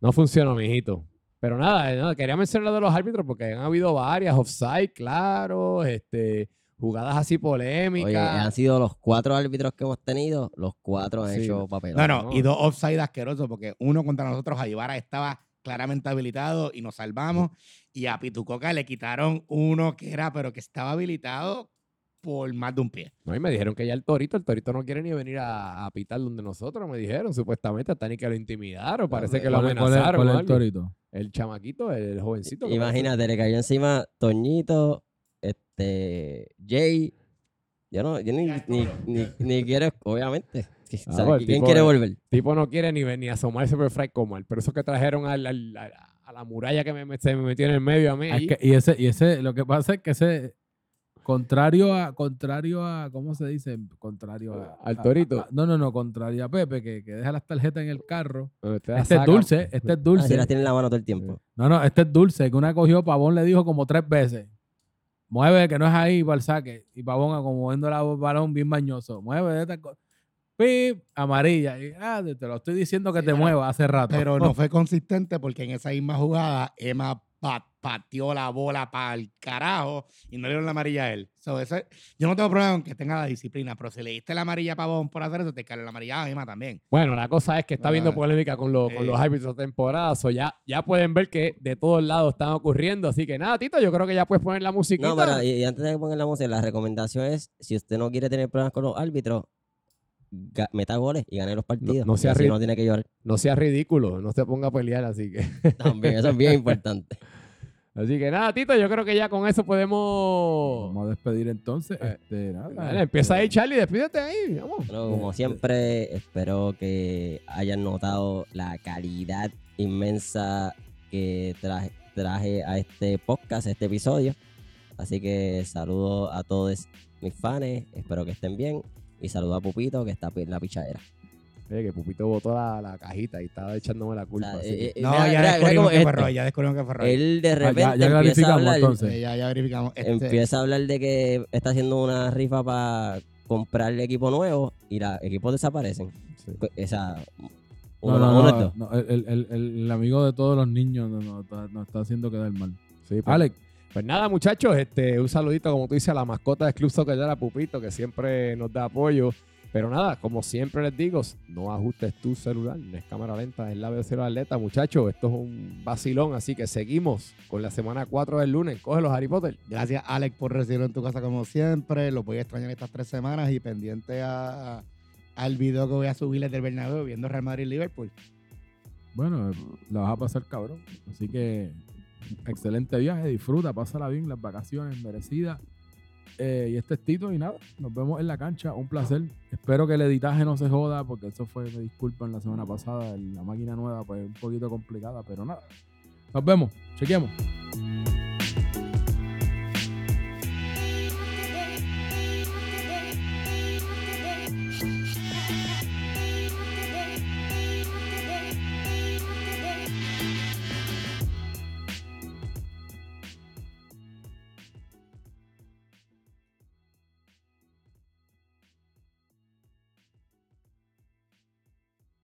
no funcionó, mijito. Pero nada, nada, quería mencionar lo de los árbitros porque han habido varias offside, claro, este, jugadas así polémicas. Oye, han sido los cuatro árbitros que hemos tenido, los cuatro han Sí. hecho papel. No, no, No. y dos offside asquerosos, porque uno contra nosotros, Ayubara estaba claramente habilitado y nos salvamos. Y a Pitucoca le quitaron uno que era, pero que estaba habilitado por más de un pie. No, y me dijeron que ya el Torito, el Torito no quiere ni venir a, a pitar donde nosotros, me dijeron, supuestamente hasta ni que lo intimidaron, parece que lo ¿Cuál es- cuál es- amenazaron. cuál es el torito? El chamaquito, el jovencito. Imagínate, le cayó encima Toñito, este, Jay. Yo no, yo ni, ni, ni, ni quiero, obviamente. Ah, O sea, pues ¿Quién tipo quiere volver? Tipo no quiere ni, ni asomarse por Fry Comal, pero eso que trajeron al- al- a, a la muralla que me, me- se me metió en el medio a mí. Ah, ahí. es que- y ese, y ese, lo que pasa es que ese, contrario a, contrario a, ¿cómo se dice? Contrario a. Al torito. a- no, no, no, contrario a Pepe, que, que deja las tarjetas en el carro. Este es dulce, este es Ah, dulce. si las tiene en la mano todo el tiempo. No, no, este es dulce, que una cogió, Pavón le dijo como tres veces. Mueve, que no es ahí para el saque. Y Pavón, como moviendo la balón bien bañoso. Mueve, esta co- Pip, amarilla. Y, ah, te lo estoy diciendo que Sí, te pero- mueva hace rato. Pero no fue consistente porque en esa misma jugada Emma pa- pateó la bola para el carajo y no le dieron la amarilla a él. So, eso- yo no tengo problema con que tenga la disciplina, pero si le diste la amarilla a Pavón por hacer eso, te cae la amarilla a Emma también. Bueno, la cosa es que está habiendo Ah, polémica con, los- con sí. los árbitros de temporada. so ya, ya pueden ver que de todos lados están ocurriendo. Así que nada, Tito, yo creo que ya puedes poner la musiquita. No, pero y, y antes de que pongan la música, la recomendación es, si usted no quiere tener problemas con los árbitros, meta goles y gane los partidos. no sea no tiene que llorar. No sea ridículo, no se ponga a pelear. Así que, También, eso es bien importante. Así que nada, Tito, yo creo que ya con eso podemos. Vamos a despedir entonces. Eh, este, nada, Dale, empieza ahí, Charlie, despídete ahí. Vamos. Bueno, como siempre, espero que hayan notado la calidad inmensa que traje, traje a este podcast, a este episodio. Así que saludo a todos mis fans, espero que estén bien. Y saludo a Pupito, que está en la pichadera. Oye, que Pupito botó la, la cajita y estaba echándome la culpa. O sea, así eh, eh, No, mira, ya mira, descubrimos que es fue esto. Roy, ya descubrimos que fue Roy. Él de Ah, repente ya, ya empieza a hablar, entonces. Ya, ya verificamos. Este, empieza a hablar de que está haciendo una rifa para comprarle equipo nuevo y los equipos desaparecen. sí. Pues, Esa, No, uno, no, no, no, el, el- el- amigo de todos los niños nos no, está, nos está haciendo quedar mal. Sí, pues, Alex, Pues nada, muchachos, este, un saludito, como tú dices, a la mascota del Club Soccer la Pupito, que siempre nos da apoyo. Pero nada, como siempre les digo, no ajustes tu celular, no es cámara lenta, es la velocidad atleta, muchachos. Esto es un vacilón, así que seguimos con la semana 4 del lunes. Coge los Harry Potter. Gracias, Alex, por recibirlo en tu casa como siempre. Los voy a extrañar estas tres semanas y pendiente a, al video que voy a subirles del Bernabéu viendo Real Madrid-Liverpool. Bueno, la vas a pasar cabrón. Así que excelente viaje, disfruta, pásala bien, las vacaciones merecidas. Eh, y este es Tito y nada, nos vemos en la cancha, un placer. Espero que el editaje no se joda, porque eso fue, me disculpan, la semana pasada, la máquina nueva pues un poquito complicada, pero nada. Nos vemos, chequeamos.